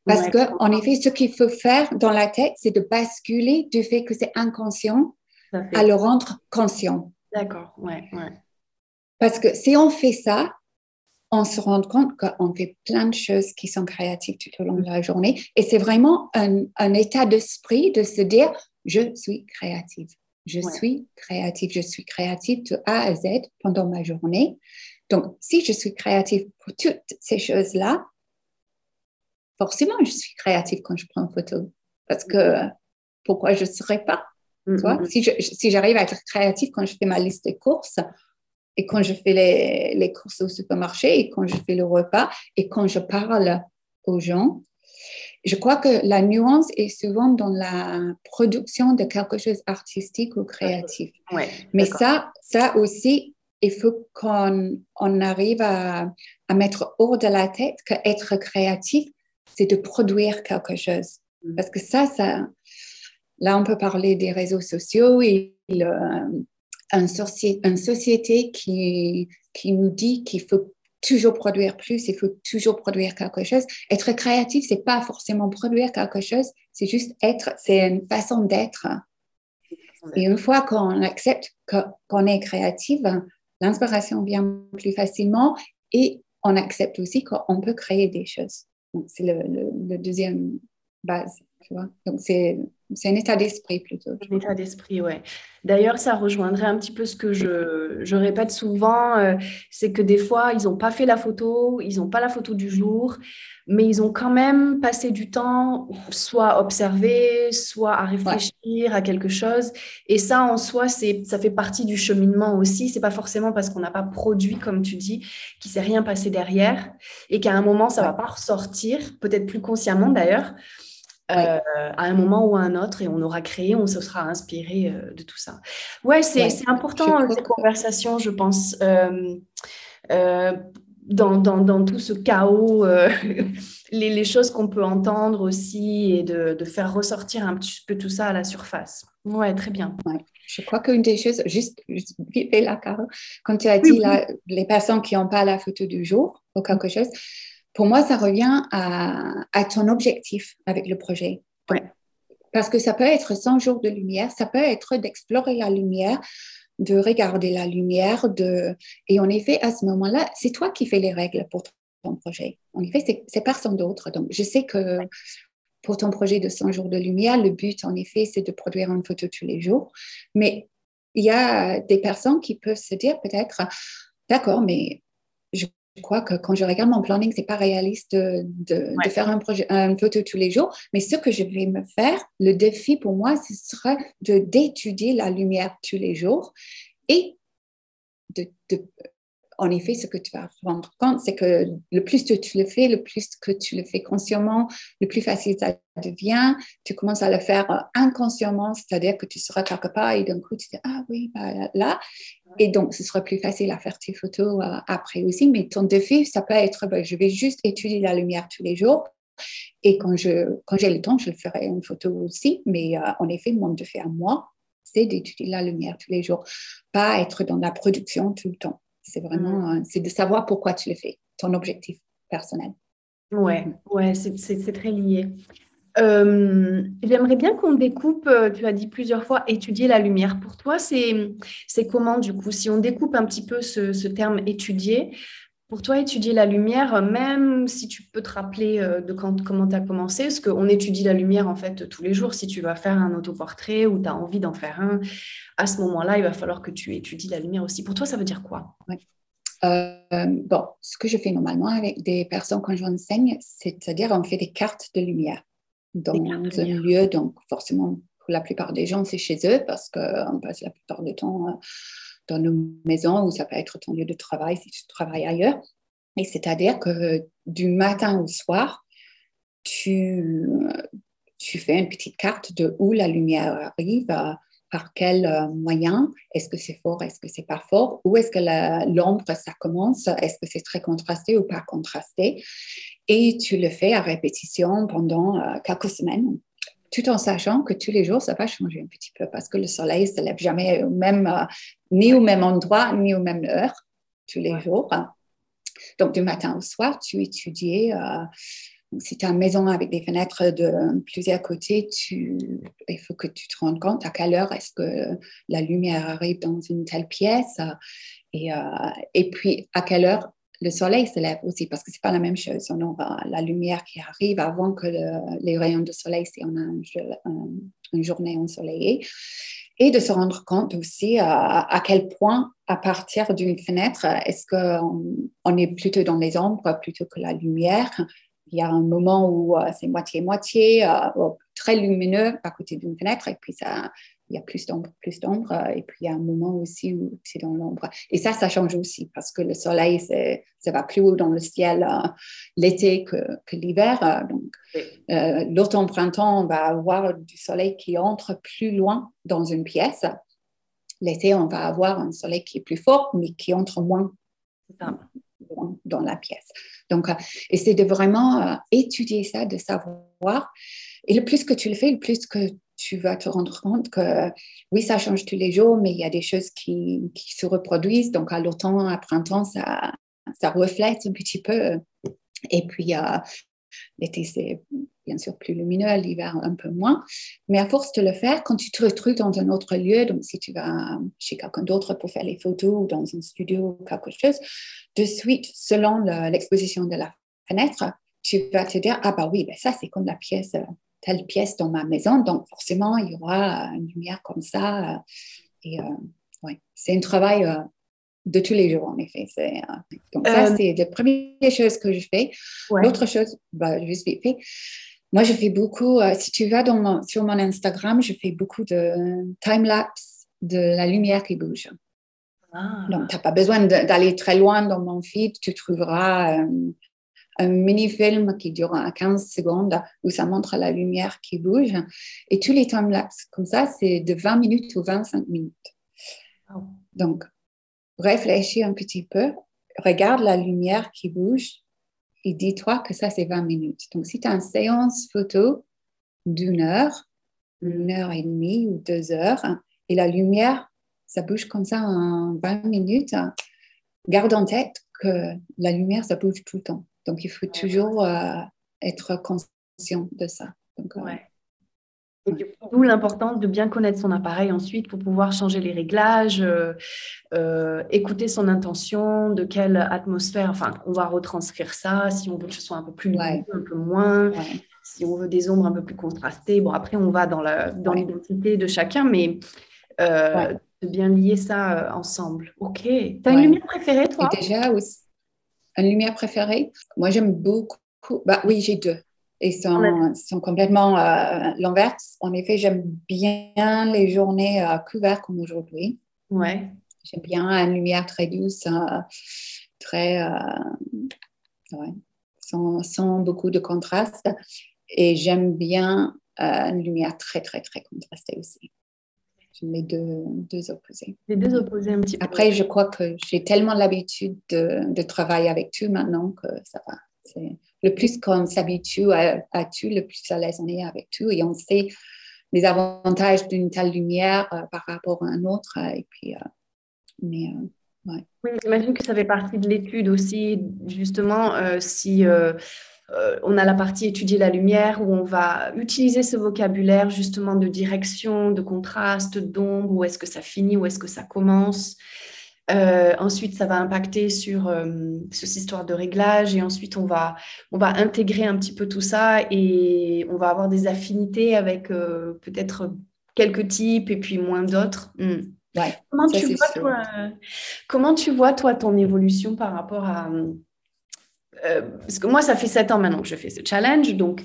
Parce que qu'en effet, ce qu'il faut faire dans la tête, c'est de basculer du fait que c'est inconscient à le rendre conscient. D'accord, ouais, ouais. Parce que si on fait ça, on se rend compte qu'on fait plein de choses qui sont créatives tout au long de la journée. Et c'est vraiment un, état d'esprit de se dire, je suis créative. Je suis créative. Je suis créative de A à Z pendant ma journée. Donc, si je suis créative pour toutes ces choses-là, forcément, je suis créative quand je prends une photo. Parce que pourquoi je ne serais pas? Mm, mm, mm. Si j'arrive à être créative quand je fais ma liste de courses, et quand je fais les, les, courses au supermarché, et quand je fais le repas, et quand je parle aux gens. Je crois que la nuance est souvent dans la production de quelque chose d'artistique ou créatif. Mais ça, ça aussi, il faut qu'on on arrive à, à, mettre hors de la tête qu'être créatif, c'est de produire quelque chose. Mm. Parce que ça, ça, là, on peut parler des réseaux sociaux et le, une, société qui, qui nous dit qu'il faut toujours produire plus, il faut toujours produire quelque chose. Être créatif, c'est pas forcément produire quelque chose, c'est juste être, c'est une façon d'être. Et une fois qu'on accepte qu'on est créative, l'inspiration vient plus facilement et on accepte aussi qu'on peut créer des choses. C'est le, le, deuxième base, tu vois. Donc, c'est c'est un état d'esprit plutôt. Un état d'esprit, ouais. D'ailleurs, ça rejoindrait un petit peu ce que je, je répète souvent, euh, c'est que des fois, ils n'ont pas fait la photo, ils n'ont pas la photo du jour, mais ils ont quand même passé du temps soit à observer, soit à réfléchir à quelque chose. Et ça, en soi, ça fait partie du cheminement aussi. C'est pas forcément parce qu'on n'a pas produit, comme tu dis, qu'il s'est rien passé derrière et qu'à un moment, ça va pas ressortir, peut-être plus consciemment d'ailleurs. Euh, à un moment ou à un autre et on aura créé, on se sera inspiré euh, de tout ça. Ouais, c'est important cette conversation, je pense, euh, dans, dans, dans, tout ce chaos, les, les, choses qu'on peut entendre aussi et de, de, faire ressortir un petit peu tout ça à la surface. Ouais, très bien. Je crois qu'une des choses, juste, juste vite là, quand tu as dit les personnes qui n'ont pas la photo du jour ou quelque chose, pour moi, ça revient à, ton objectif avec le projet. Parce que ça peut être 100 jours de lumière, ça peut être d'explorer la lumière, de regarder la lumière. De... Et en effet, à ce moment-là, c'est toi qui fais les règles pour ton projet. En effet, c'est personne d'autre. Donc, je sais que pour ton projet de 100 jours de lumière, le but, en effet, c'est de produire une photo tous les jours. Mais il y a des personnes qui peuvent se dire peut-être, d'accord, mais je crois que quand je regarde mon planning, c'est pas réaliste de, faire un projet, une photo tous les jours. Mais ce que je vais me faire, le défi pour moi, ce sera de d'étudier la lumière tous les jours et de, en effet, ce que tu vas rendre compte, c'est que le plus que tu le fais, le plus que tu le fais consciemment, le plus facile ça devient. Tu commences à le faire euh, inconsciemment, c'est-à-dire que tu seras quelque part et d'un coup, tu dis, ah oui, bah, là. Et donc, ce sera plus facile à faire tes photos euh, après aussi. Mais ton défi, ça peut être, bah, je vais juste étudier la lumière tous les jours. Et quand, je, quand j'ai le temps, je le ferai une photo aussi. Mais euh, en effet, mon défi à moi, c'est d'étudier la lumière tous les jours, pas être dans la production tout le temps. C'est vraiment, mm. euh, c'est de savoir pourquoi tu le fais, ton objectif personnel. Ouais, mm. ouais, c'est très lié. Euh, j'aimerais bien qu'on découpe, euh, tu as dit plusieurs fois, étudier la lumière. Pour toi, c'est comment du coup Si on découpe un petit peu ce, terme étudier, pour toi, étudier la lumière, même si tu peux te rappeler euh, de quand, comment tu as commencé, parce qu'on étudie la lumière en fait tous les jours. Si tu vas faire un autoportrait ou tu as envie d'en faire un, à ce moment-là, il va falloir que tu étudies la lumière aussi. Pour toi, ça veut dire quoi? Bon, ce que je fais normalement avec des personnes quand j'enseigne, c'est-à-dire on fait des cartes de lumière dans un lieu, donc forcément pour la plupart des gens c'est chez eux parce qu'on passe la plupart du temps dans nos maisons ou ça peut être ton lieu de travail si tu travailles ailleurs. Et c'est-à-dire que du matin au soir, tu, tu fais une petite carte de où la lumière arrive, par quel euh, moyen, est-ce que c'est fort, est-ce que c'est pas fort, où est-ce que l'ombre ça commence, est-ce que c'est très contrasté ou pas contrasté? Et tu le fais à répétition pendant euh, quelques semaines tout en sachant que tous les jours, ça va changer un petit peu parce que le soleil ne se lève jamais au même, euh, ni au même endroit, ni aux mêmes heures, tous les jours. Donc, du matin au soir, tu étudies. Euh, si tu as une maison avec des fenêtres de plusieurs côtés, tu, il faut que tu te rendes compte à quelle heure est-ce que la lumière arrive dans une telle pièce et, euh, et puis à quelle heure le soleil se lève aussi, parce que ce n'est pas la même chose. On aura la lumière qui arrive avant que les rayons de soleil, si on a une journée ensoleillée. Et de se rendre compte aussi à, quel point, à partir d'une fenêtre, est-ce qu'on on est plutôt dans les ombres plutôt que la lumière? Il y a un moment où euh, c'est moitié-moitié, euh, très lumineux à côté d'une fenêtre, et puis ça, il y a plus d'ombre, plus d'ombre. Euh, et puis, il y a un moment aussi où c'est dans l'ombre. Et ça, ça change aussi parce que le soleil, ça va plus haut dans le ciel euh, l'été que, que l'hiver. Euh, donc, l'automne-printemps, on va avoir du soleil qui entre plus loin dans une pièce. L'été, on va avoir un soleil qui est plus fort, mais qui entre moins dans la pièce. Donc, et c'est de vraiment étudier ça, de savoir. Et le plus que tu le fais, le plus que tu vas te rendre compte que oui, ça change tous les jours, mais il y a des choses qui, qui se reproduisent. Donc, à l'automne, à printemps, ça, ça reflète un petit peu. Et puis, euh, l'été, c'est bien sûr plus lumineux, l'hiver un peu moins. Mais à force de le faire, quand tu te retrouves dans un autre lieu, donc si tu vas chez quelqu'un d'autre pour faire les photos ou dans un studio ou quelque chose, de suite, selon l'exposition de la fenêtre, tu vas te dire, ah bah oui, ben ça c'est comme la pièce telle pièce dans ma maison, donc forcément, il y aura une lumière comme ça. Euh, et euh, ouais, c'est un travail euh, de tous les jours, en effet. donc ça, c'est la première chose que je fais. L'autre chose, bah, juste vite fait, moi, je fais beaucoup, si tu vas dans sur mon Instagram, je fais beaucoup de time-lapse de la lumière qui bouge. Ah. Donc, tu n'as pas besoin d'aller très loin dans mon feed, tu trouveras un mini-film qui dure 15 secondes où ça montre la lumière qui bouge. Et tous les time-lapse comme ça, c'est de 20 minutes ou 25 minutes. Donc, réfléchis un petit peu, regarde la lumière qui bouge et dis-toi que ça, c'est 20 minutes. Donc, si tu as une séance photo d'une heure, une heure et demie ou deux heures, et la lumière, ça bouge comme ça en 20 minutes, garde en tête que la lumière, ça bouge tout le temps. Donc, il faut toujours euh, être conscient de ça. Euh, d'où l'importance de bien connaître son appareil ensuite pour pouvoir changer les réglages, euh, écouter son intention, de quelle atmosphère. Enfin, on va retranscrire ça si on veut que ce soit un peu plus un peu moins. Si on veut des ombres un peu plus contrastées. Bon, après, on va dans l'identité dans de chacun, mais de bien lier ça ensemble. Ok. Tu as une lumière préférée, toi? Déjà, aussi une lumière préférée Moi, j'aime beaucoup. Bah, oui, j'ai deux. Et sont, sont complètement euh, l'inverse. En effet, j'aime bien les journées euh, couvertes comme aujourd'hui. Ouais. J'aime bien une lumière très douce, euh, très. Ouais, sans, sans, beaucoup de contraste. Et j'aime bien une lumière très, très, très contrastée aussi les deux, deux opposés. Les deux opposés un petit peu. Après, je crois que j'ai tellement l'habitude de, de, travailler avec tout maintenant que ça va. Le plus qu'on s'habitue à, à, tout, le plus à l'aise on est avec tout. Et on sait les avantages d'une telle lumière euh, par rapport à un autre. et puis, euh, mais, euh, ouais. Oui, j'imagine que ça fait partie de l'étude aussi, justement, si euh, on a la partie étudier la lumière où on va utiliser ce vocabulaire justement de direction, de contraste, d'ombre, où est-ce que ça finit, où est-ce que ça commence. Euh, ensuite, ça va impacter sur euh, cette histoire de réglage et ensuite on va, on va intégrer un petit peu tout ça et on va avoir des affinités avec peut-être quelques types et puis moins d'autres. Hmm. comment, tu vois, toi, comment tu vois, toi, ton évolution par rapport à... Euh, parce que moi, ça fait sept ans maintenant que je fais ce challenge, donc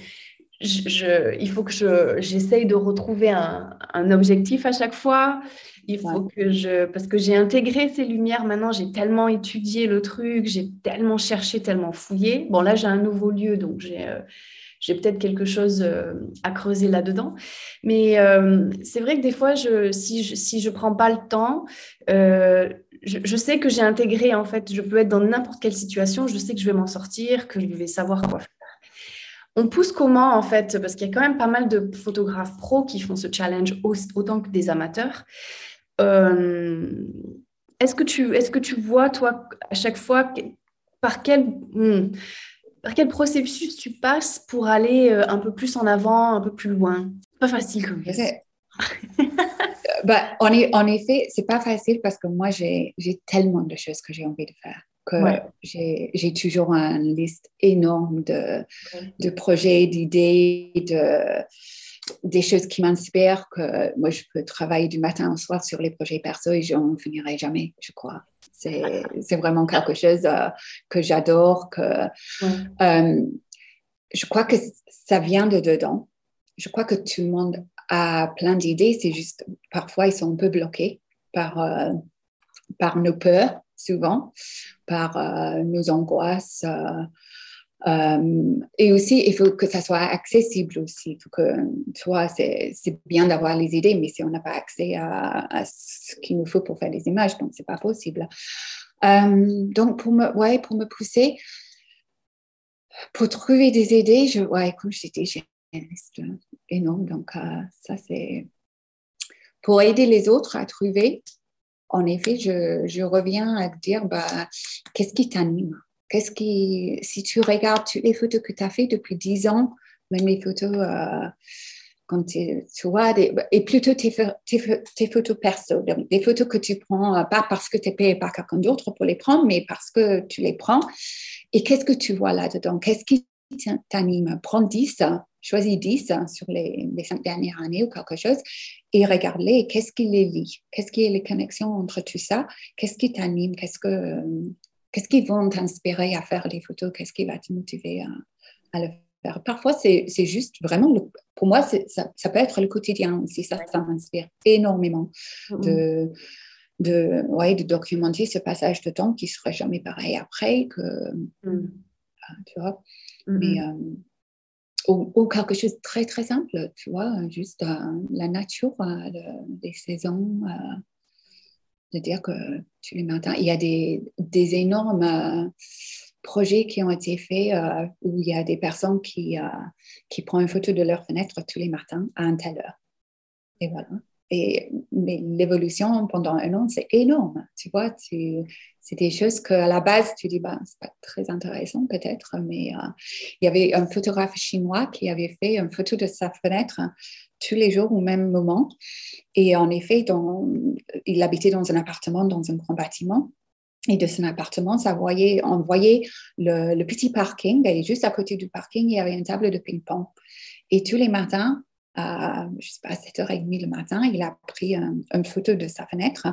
je, il faut que j'essaye de retrouver un, un, objectif à chaque fois. Il faut que je... Parce que j'ai intégré ces lumières maintenant, j'ai tellement étudié le truc, j'ai tellement cherché, tellement fouillé. Bon, là, j'ai un nouveau lieu, donc j'ai... Euh, j'ai peut-être quelque chose euh, à creuser là-dedans. Mais euh, c'est vrai que des fois, je, si je si je prends pas le temps, euh, je, je, sais que j'ai intégré, en fait, je peux être dans n'importe quelle situation, je sais que je vais m'en sortir, que je vais savoir quoi faire. On pousse comment, en fait, parce qu'il y a quand même pas mal de photographes pros qui font ce challenge autant que des amateurs. est-ce que, tu, est-ce que tu vois, toi, à chaque fois, par quel... Hmm, par quel processus tu passes pour aller euh, un peu plus en avant, un peu plus loin? Pas facile comme ça. bah, en, en effet, c'est pas facile parce que moi, j'ai tellement de choses que j'ai envie de faire que j'ai toujours une liste énorme de, de projets, d'idées, de, des choses qui m'inspirent, que moi, je peux travailler du matin au soir sur les projets perso et je n'en finirai jamais, je crois. C'est vraiment quelque chose euh, que j'adore, que euh, je crois que ça vient de dedans. Je crois que tout le monde a plein d'idées, c'est juste parfois ils sont un peu bloqués par, euh, par nos peurs, souvent, par nos angoisses. Euh, et aussi, il faut que ça soit accessible aussi. Il faut que, tu vois, c'est bien d'avoir les idées, mais si on n'a pas accès à, ce qu'il nous faut pour faire les images, donc c'est pas possible. Euh, donc, pour me, ouais, pour me pousser, pour trouver des idées, je, ouais, comme je disais, j'ai une liste énorme. Donc, euh, ça, c'est pour aider les autres à trouver. En effet, je, je reviens à dire, bah, qu'est-ce qui t'anime? Qu'est-ce qui, si tu regardes toutes les photos que tu as fait depuis 10 ans, même les photos, euh, quand tu vois, et plutôt tes, tes, photos perso, des photos que tu prends, euh, pas parce que tu es payé par quelqu'un d'autre pour les prendre, mais parce que tu les prends. Et qu'est-ce que tu vois là-dedans? Qu'est-ce qui t'anime? Prends 10, choisis 10 sur les, les, cinq dernières années ou quelque chose et regarde-les. Qu'est-ce qui les lie? Qu'est-ce qui est les connexions entre tout ça? Qu'est-ce qui t'anime? Qu'est-ce que Qu'est-ce qui va t'inspirer à faire des photos? Qu'est-ce qui va te motiver à, le faire? Parfois, c'est juste vraiment, pour moi, ça, ça, peut être le quotidien aussi. Ça, ça m'inspire énormément de, de, ouais, de documenter ce passage de temps qui ne serait jamais pareil après. Que, mm. ah, tu vois? Mais, euh, ou, quelque chose de très, très simple, tu vois, juste euh, la nature, euh, les saisons de dire que tous les matins, il y a des, des énormes euh, projets qui ont été faits euh, où il y a des personnes qui, euh, qui prennent une photo de leur fenêtre tous les matins à un tel heure. Et voilà. Mais l'évolution pendant un an, c'est énorme. Tu vois, c'est des choses qu'à la base, tu dis, bah, c'est pas très intéressant peut-être, mais il y avait un photographe chinois qui avait fait une photo de sa fenêtre tous les jours au même moment. Et en effet, il habitait dans un appartement, dans un grand bâtiment. Et de son appartement, on voyait le, le petit parking. Et juste à côté du parking, il y avait une table de ping-pong. Et tous les matins, à, je sais pas, 7h30 le matin, il a pris une photo de sa fenêtre.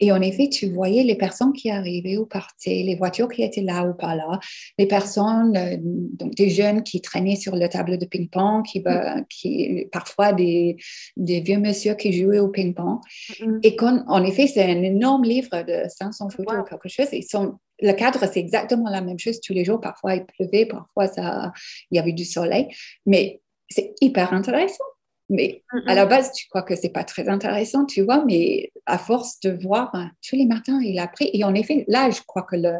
Et en effet, tu voyais les personnes qui arrivaient ou partaient, les voitures qui étaient là ou pas là, les personnes, euh, donc des jeunes qui traînaient sur le table de ping-pong, qui, bah, qui, parfois des, des, vieux monsieur qui jouaient au ping-pong. Et en effet, c'est un énorme livre de 500 photos ou quelque chose. Ils sont le cadre, c'est exactement la même chose tous les jours. Parfois, il pleuvait, parfois, ça, il y avait du soleil. Mais c'est hyper intéressant. Mais à la base, tu crois que c'est pas très intéressant, tu vois, mais à force de voir hein, tous les matins, il a pris. Et en effet, là, je crois que le,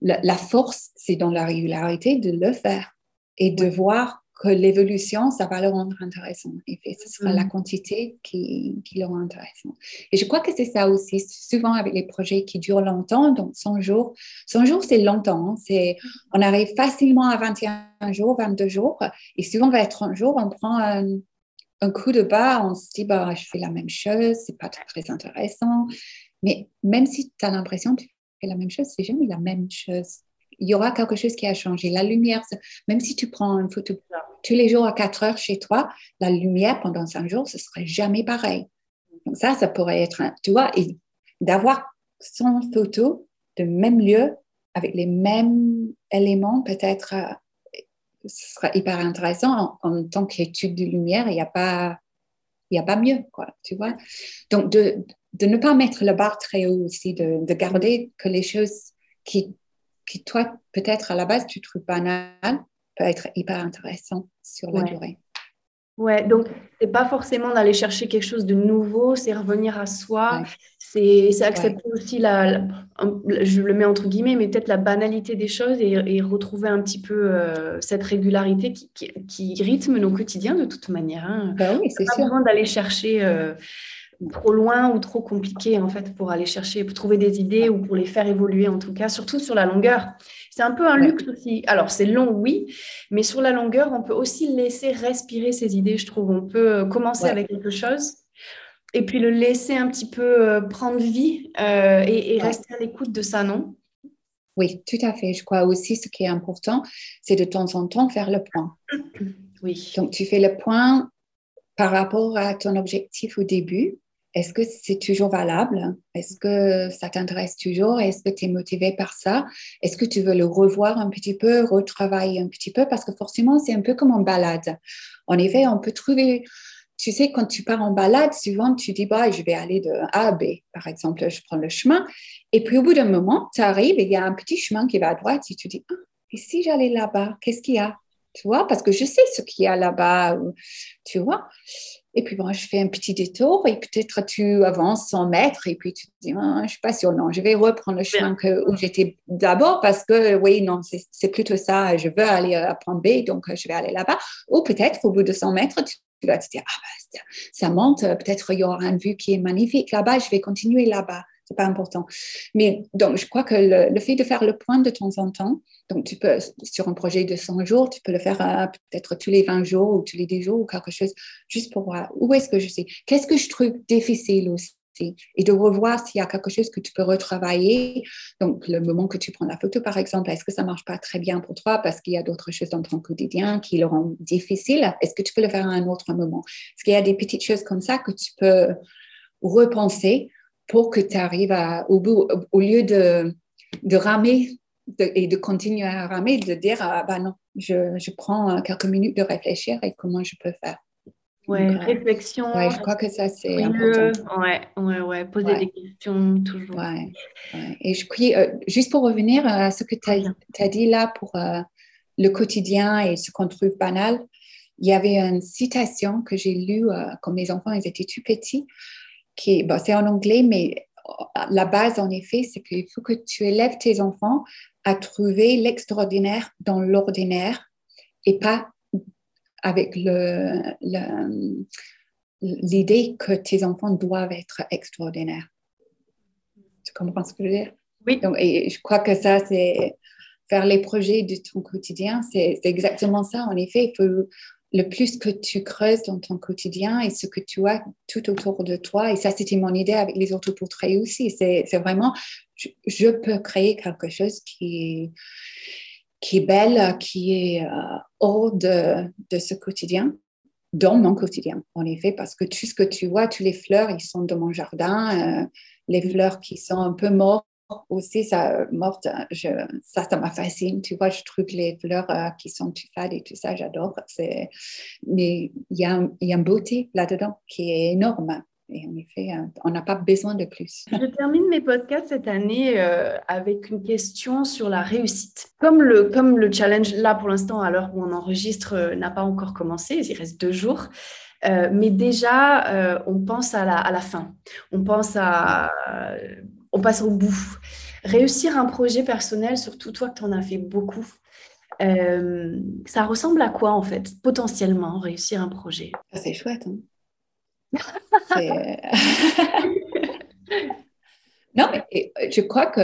la force, c'est dans la régularité de le faire et de voir que l'évolution, ça va le rendre intéressant. Et ce sera la quantité qui, qui le rend intéressant. Et je crois que c'est ça aussi, souvent avec les projets qui durent longtemps, donc 100 jours. 100 jours, c'est longtemps. Hein. C'est, on arrive facilement à 21 jours, 22 jours. Et souvent, vers 30 jours, on prend un, un coup de bas, on se dit, bah, je fais la même chose, c'est pas très intéressant. Mais même si tu as l'impression que tu fais la même chose, c'est jamais la même chose. Il y aura quelque chose qui a changé. La lumière, même si tu prends une photo tous les jours à 4 heures chez toi, la lumière pendant 5 jours, ce serait jamais pareil. Donc ça, ça pourrait être, tu vois, et d'avoir 100 photos de même lieu avec les mêmes éléments, peut-être, euh, ce sera hyper intéressant. En, tant qu'étude de lumière, il n'y a pas, il a pas mieux, quoi, tu vois. Donc, de, de, ne pas mettre la barre très haut aussi, de, de garder que les choses qui, qui toi, peut-être à la base, tu trouves banales, peut être hyper intéressant sur la durée. Ouais, donc c'est pas forcément d'aller chercher quelque chose de nouveau, c'est revenir à soi, c'est accepter aussi la, je le mets entre guillemets, mais peut-être la banalité des choses et, retrouver un petit peu euh, cette régularité qui, qui, rythme nos quotidiens de toute manière. Hein. Bah oui, c'est pas besoin d'aller chercher euh, trop loin ou trop compliqué en fait pour aller chercher, pour trouver des idées ou pour les faire évoluer en tout cas, surtout sur la longueur. C'est un peu un luxe aussi. Alors, c'est long, oui, mais sur la longueur, on peut aussi laisser respirer ses idées, je trouve. On peut euh, commencer avec quelque chose et puis le laisser un petit peu euh, prendre vie euh, et, rester à l'écoute de ça, non? Oui, tout à fait. Je crois aussi ce qui est important, c'est de temps en temps faire le point. Oui. Donc, tu fais le point par rapport à ton objectif au début est-ce que c'est toujours valable? Est-ce que ça t'intéresse toujours? Est-ce que tu es motivé par ça? Est-ce que tu veux le revoir un petit peu, retravailler un petit peu? Parce que forcément, c'est un peu comme en balade. En effet, on peut trouver, tu sais, quand tu pars en balade, souvent tu dis, bah, je vais aller de A à B, par exemple, je prends le chemin. Et puis au bout d'un moment, tu arrives et il y a un petit chemin qui va à droite et tu dis, ah, et si j'allais là-bas, qu'est-ce qu'il y a? Tu vois, parce que je sais ce qu'il y a là-bas, tu vois? Et puis, bon, je fais un petit détour et peut-être tu avances 100 mètres et puis tu te dis, ah, je suis pas sûre, non, je vais reprendre le chemin où j'étais d'abord parce que, oui, non, c'est plutôt ça, je veux aller à point B, donc je vais aller là-bas. Ou peut-être au bout de 100 mètres, tu, vas te dire, ah, bah, ça, monte, peut-être il y aura une vue qui est magnifique là-bas, je vais continuer là-bas c'est pas important. Mais donc, je crois que le, fait de faire le point de temps en temps, donc tu peux, sur un projet de 100 jours, tu peux le faire euh, peut-être tous les 20 jours ou tous les 10 jours ou quelque chose, juste pour voir où est-ce que je sais, qu'est-ce que je trouve difficile aussi? Et de revoir s'il y a quelque chose que tu peux retravailler. Donc, le moment que tu prends la photo, par exemple, est-ce que ça marche pas très bien pour toi parce qu'il y a d'autres choses dans ton quotidien qui le rendent difficile? Est-ce que tu peux le faire à un autre moment? Est-ce qu'il y a des petites choses comme ça que tu peux repenser pour que tu arrives au bout, au lieu de, de ramer et de continuer à ramer, de dire, ah, bah non, je, je, prends euh, quelques minutes de réfléchir et comment je peux faire. Ouais, euh, réflexion. Ouais, je crois que ça, c'est important. Ouais, ouais, ouais, poser des questions toujours. Ouais, Et je crois, euh, juste pour revenir à ce que tu as, as, dit là pour le quotidien et ce qu'on trouve banal, il y avait une citation que j'ai lue quand mes enfants ils étaient tout petits qui c'est en anglais, mais la base, en effet, c'est qu'il faut que tu élèves tes enfants à trouver l'extraordinaire dans l'ordinaire et pas avec l'idée que tes enfants doivent être extraordinaires. Tu comprends ce que je veux dire? Oui. Donc, et je crois que ça, c'est faire les projets de ton quotidien, c'est exactement ça. En effet, il faut le plus que tu creuses dans ton quotidien et ce que tu as tout autour de toi, et ça c'était mon idée avec les autoportraits aussi, c'est vraiment, je, peux créer quelque chose qui est, qui est belle, qui est euh, hors de, de, ce quotidien, dans mon quotidien, en effet, parce que tout ce que tu vois, tous les fleurs, ils sont dans mon jardin, euh, les fleurs qui sont un peu mortes, aussi, ça, morte, je, ça, ça. Tu vois, je trouve les fleurs euh, qui sont fades et tout ça, j'adore. Mais il y a, y a une beauté là-dedans qui est énorme. Et en effet, euh, on n'a pas besoin de plus. Je termine mes podcasts cette année euh, avec une question sur la réussite. Comme le, comme le challenge, là, pour l'instant, à l'heure où on enregistre, n'a pas encore commencé, il reste deux jours. mais déjà, on pense à la, à la, fin. On pense à on passe au bout. Réussir un projet personnel, surtout toi que tu en as fait beaucoup, euh, ça ressemble à quoi en fait, potentiellement, réussir un projet? C'est chouette. Hein. non, mais euh, je crois que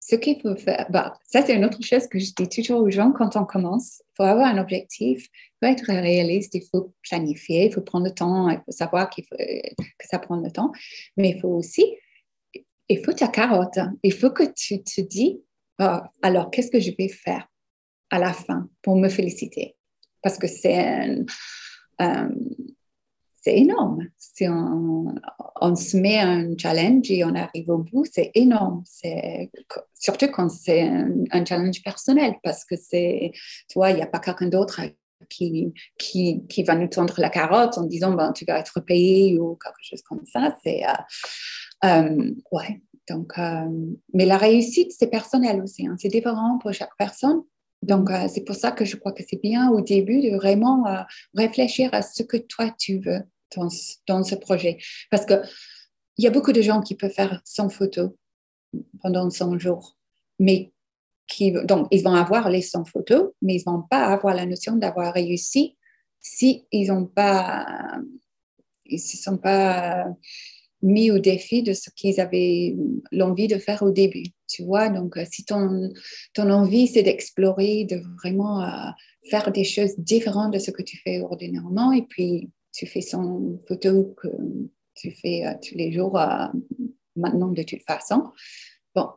ce qu'il faut faire, bah, ça c'est une autre chose que je dis toujours aux gens quand on commence. Il faut avoir un objectif, il faut être réaliste, il faut planifier, il faut prendre le temps, il faut savoir qu'il faut, que ça prend le temps, mais il faut aussi il faut ta carotte. Il faut que tu te dis, ah, alors qu'est-ce que je vais faire à la fin pour me féliciter? Parce que c'est c'est énorme. Si on, on, se met un challenge et on arrive au bout, c'est énorme. Surtout quand c'est un, challenge personnel, parce que c'est, tu vois, il n'y a pas quelqu'un d'autre qui, qui, qui, va nous tendre la carotte en disant ben, tu vas être payé ou quelque chose comme ça. C'est, euh, ouais. Donc, euh, mais la réussite, c'est personnel aussi. Hein. C'est différent pour chaque personne. Donc, c'est pour ça que je crois que c'est bien au début de vraiment réfléchir à ce que toi tu veux dans, ce projet. Parce qu'il y a beaucoup de gens qui peuvent faire 100 photos pendant 100 jours, mais qui, donc ils vont avoir les 100 photos, mais ils ne vont pas avoir la notion d'avoir réussi si ils n'ont pas, ils se sont pas mis au défi de ce qu'ils avaient l'envie de faire au début. Tu vois, donc si ton, ton envie c'est d'explorer, de vraiment euh, faire des choses différentes de ce que tu fais ordinairement, et puis tu fais son photo que tu fais euh, tous les jours euh, maintenant de toute façon, bon,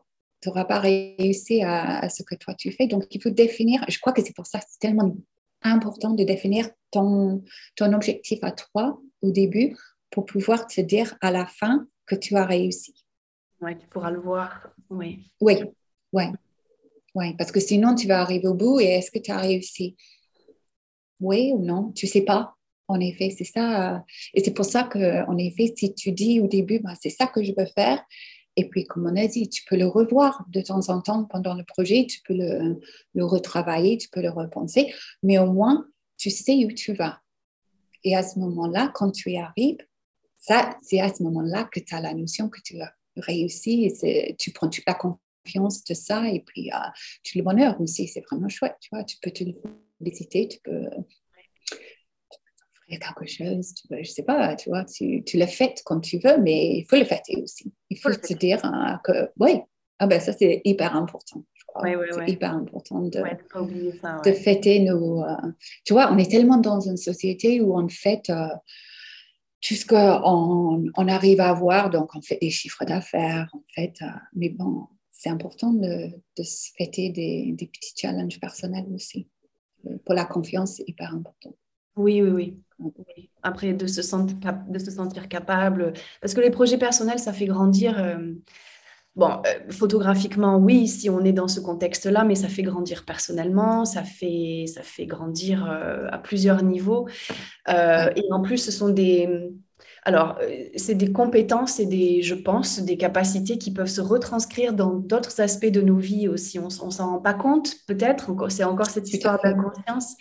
tu n'auras pas réussi à, ce que toi tu fais. Donc, il faut définir, je crois que c'est pour ça que c'est tellement important de définir ton, ton objectif à toi au début pour pouvoir te dire à la fin que tu as réussi. Oui, tu pourras le voir. Oui. Oui, oui. Oui, parce que sinon, tu vas arriver au bout et est-ce que tu as réussi? Oui ou non? Tu ne sais pas. En effet, c'est ça. Et c'est pour ça que, en effet, si tu dis au début, bah, c'est ça que je veux faire, et puis, comme on a dit, tu peux le revoir de temps en temps pendant le projet, tu peux le, le retravailler, tu peux le repenser, mais au moins, tu sais où tu vas. Et à ce moment-là, quand tu y arrives, ça, c'est à ce moment-là que tu as la notion que tu as réussi et tu prends toute la confiance de ça et puis euh, tu le bonheur aussi, c'est vraiment chouette, tu vois, tu peux te visiter, tu peux a quelque chose, tu je sais pas, tu vois, tu, tu le fêtes comme tu veux, mais il faut le fêter aussi. Il faut se dire hein, que, oui, ah ben ça c'est hyper important, je crois. c'est hyper important de, de fêter nos... Euh, tu vois, on est tellement dans une société où on fête euh, tout ce qu'on on arrive à avoir, donc on fait des chiffres d'affaires, en fait, euh, mais bon, c'est important de, de, se fêter des, des petits challenges personnels aussi. Pour la confiance, c'est hyper important. Oui, oui, oui. Après, de se, sentir de se sentir capable, parce que les projets personnels, ça fait grandir. Euh, bon, euh, photographiquement, oui, si on est dans ce contexte-là, mais ça fait grandir personnellement, ça fait, ça fait grandir euh, à plusieurs niveaux. et en plus, ce sont des... Alors, c'est des compétences et des, je pense, des capacités qui peuvent se retranscrire dans d'autres aspects de nos vies aussi. On ne s'en rend pas compte, peut-être. C'est encore cette histoire de la conscience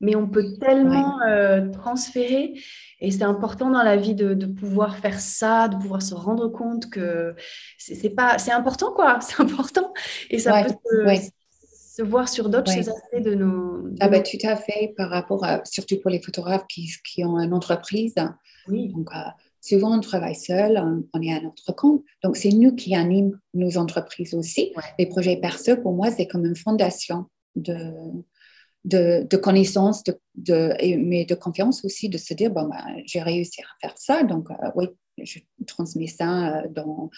mais on peut tellement euh, transférer. Et c'est important dans la vie de, pouvoir faire ça, de pouvoir se rendre compte que c'est pas, c'est important quoi, c'est important. Et ça peut se, voir sur d'autres aspects de nos. ah bah, tout à fait, par rapport à, surtout pour les photographes qui, qui ont une entreprise. Oui. Donc, euh, souvent on travaille seul, on, est à notre compte. Donc, c'est nous qui animons nos entreprises aussi. Les projets perso, pour moi, c'est comme une fondation de, de, de, mais de confiance aussi, de se dire, bon, ben, j'ai réussi à faire ça, donc euh, oui, je transmets ça euh, dans,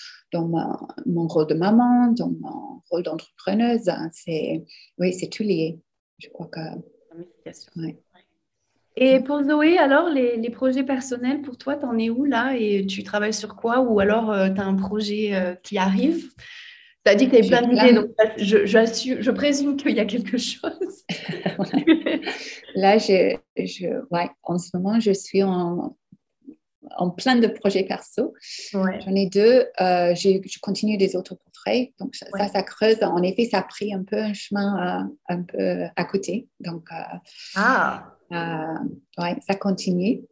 mon rôle de maman, dans mon rôle d'entrepreneuse. Hein, c'est, oui, c'est tout lié. Je crois que... Et pour Zoé, alors, les, les, projets personnels, pour toi, t'en es où là? Et tu travailles sur quoi? Ou alors, euh, tu as un projet qui arrive? Tu as dit que tu avais plein d'idées, donc je, je, présume qu'il y a quelque chose. Là, je, je, ouais, en ce moment, je suis en, en plein de projets perso. J'en ai deux. Euh, je continue des autres portraits. Donc, ça, ça creuse. En effet, ça a pris un peu un chemin euh, un peu à côté. Donc, euh, ah. ouais, ça continue.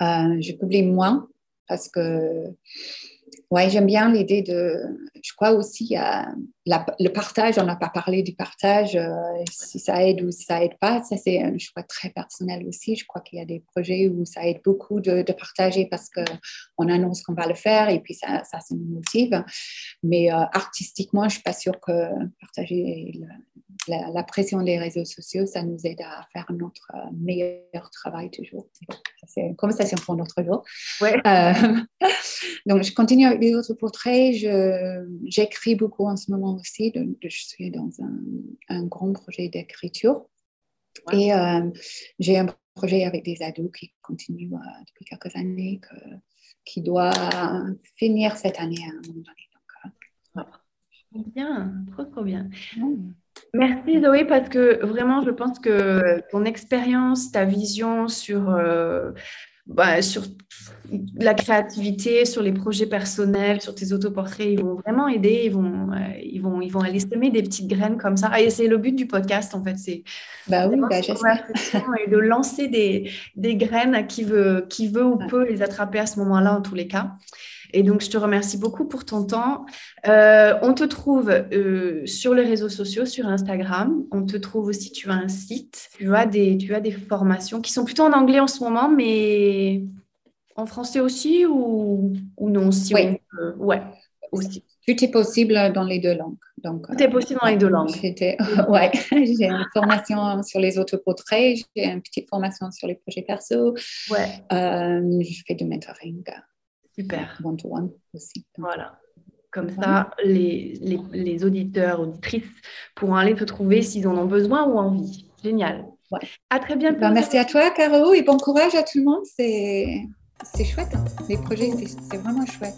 je publie moins parce que oui, j'aime bien l'idée de. Je crois aussi à le partage. On n'a pas parlé du partage, euh, si ça aide ou si ça aide pas. Ça, c'est un choix très personnel aussi. Je crois qu'il y a des projets où ça aide beaucoup de, partager parce qu'on annonce qu'on va le faire et puis ça, ça, nous motive. Mais euh, artistiquement, je ne suis pas sûre que partager la, pression des réseaux sociaux, ça nous aide à faire notre euh, meilleur travail toujours. C'est une conversation pour notre jour. Ouais. donc, je continue avec les autres portraits. J'écris beaucoup en ce moment aussi. je suis dans un, grand projet d'écriture. Et euh, j'ai un projet avec des ados qui continue depuis quelques années, qui doit finir cette année à un moment donné. Donc, Bien, trop trop bien. Merci Zoé parce que vraiment je pense que ton expérience, ta vision sur bah, sur la créativité, sur les projets personnels, sur tes autoportraits, ils vont vraiment aider, ils vont, euh, ils vont, ils vont aller semer des petites graines comme ça. Et c'est le but du podcast, en fait, c'est bah oui, bah, et de lancer des, des graines à qui veut, qui veut ou peut les attraper à ce moment-là, en tous les cas. Et donc, je te remercie beaucoup pour ton temps. Euh, on te trouve euh, sur les réseaux sociaux, sur Instagram. On te trouve aussi, tu as un site. Tu as des, tu as des formations qui sont plutôt en anglais en ce moment, mais en français aussi ou, ou non si Oui. ouais, aussi. Tout est possible dans les deux langues. Donc, Tout est possible dans les deux langues. ouais, j'ai une formation sur les autoportraits, j'ai une petite formation sur les projets perso. Ouais. Euh, je fais du mentoring. Super. One-to-one aussi. Voilà. Comme ça, les, les, les, auditeurs, auditrices pourront aller te trouver s'ils en ont besoin ou envie. Génial. Ouais. À très bientôt. Ben, merci à toi, Caro, et bon courage à tout le monde. C'est chouette. Hein. Les projets, c'est vraiment chouette.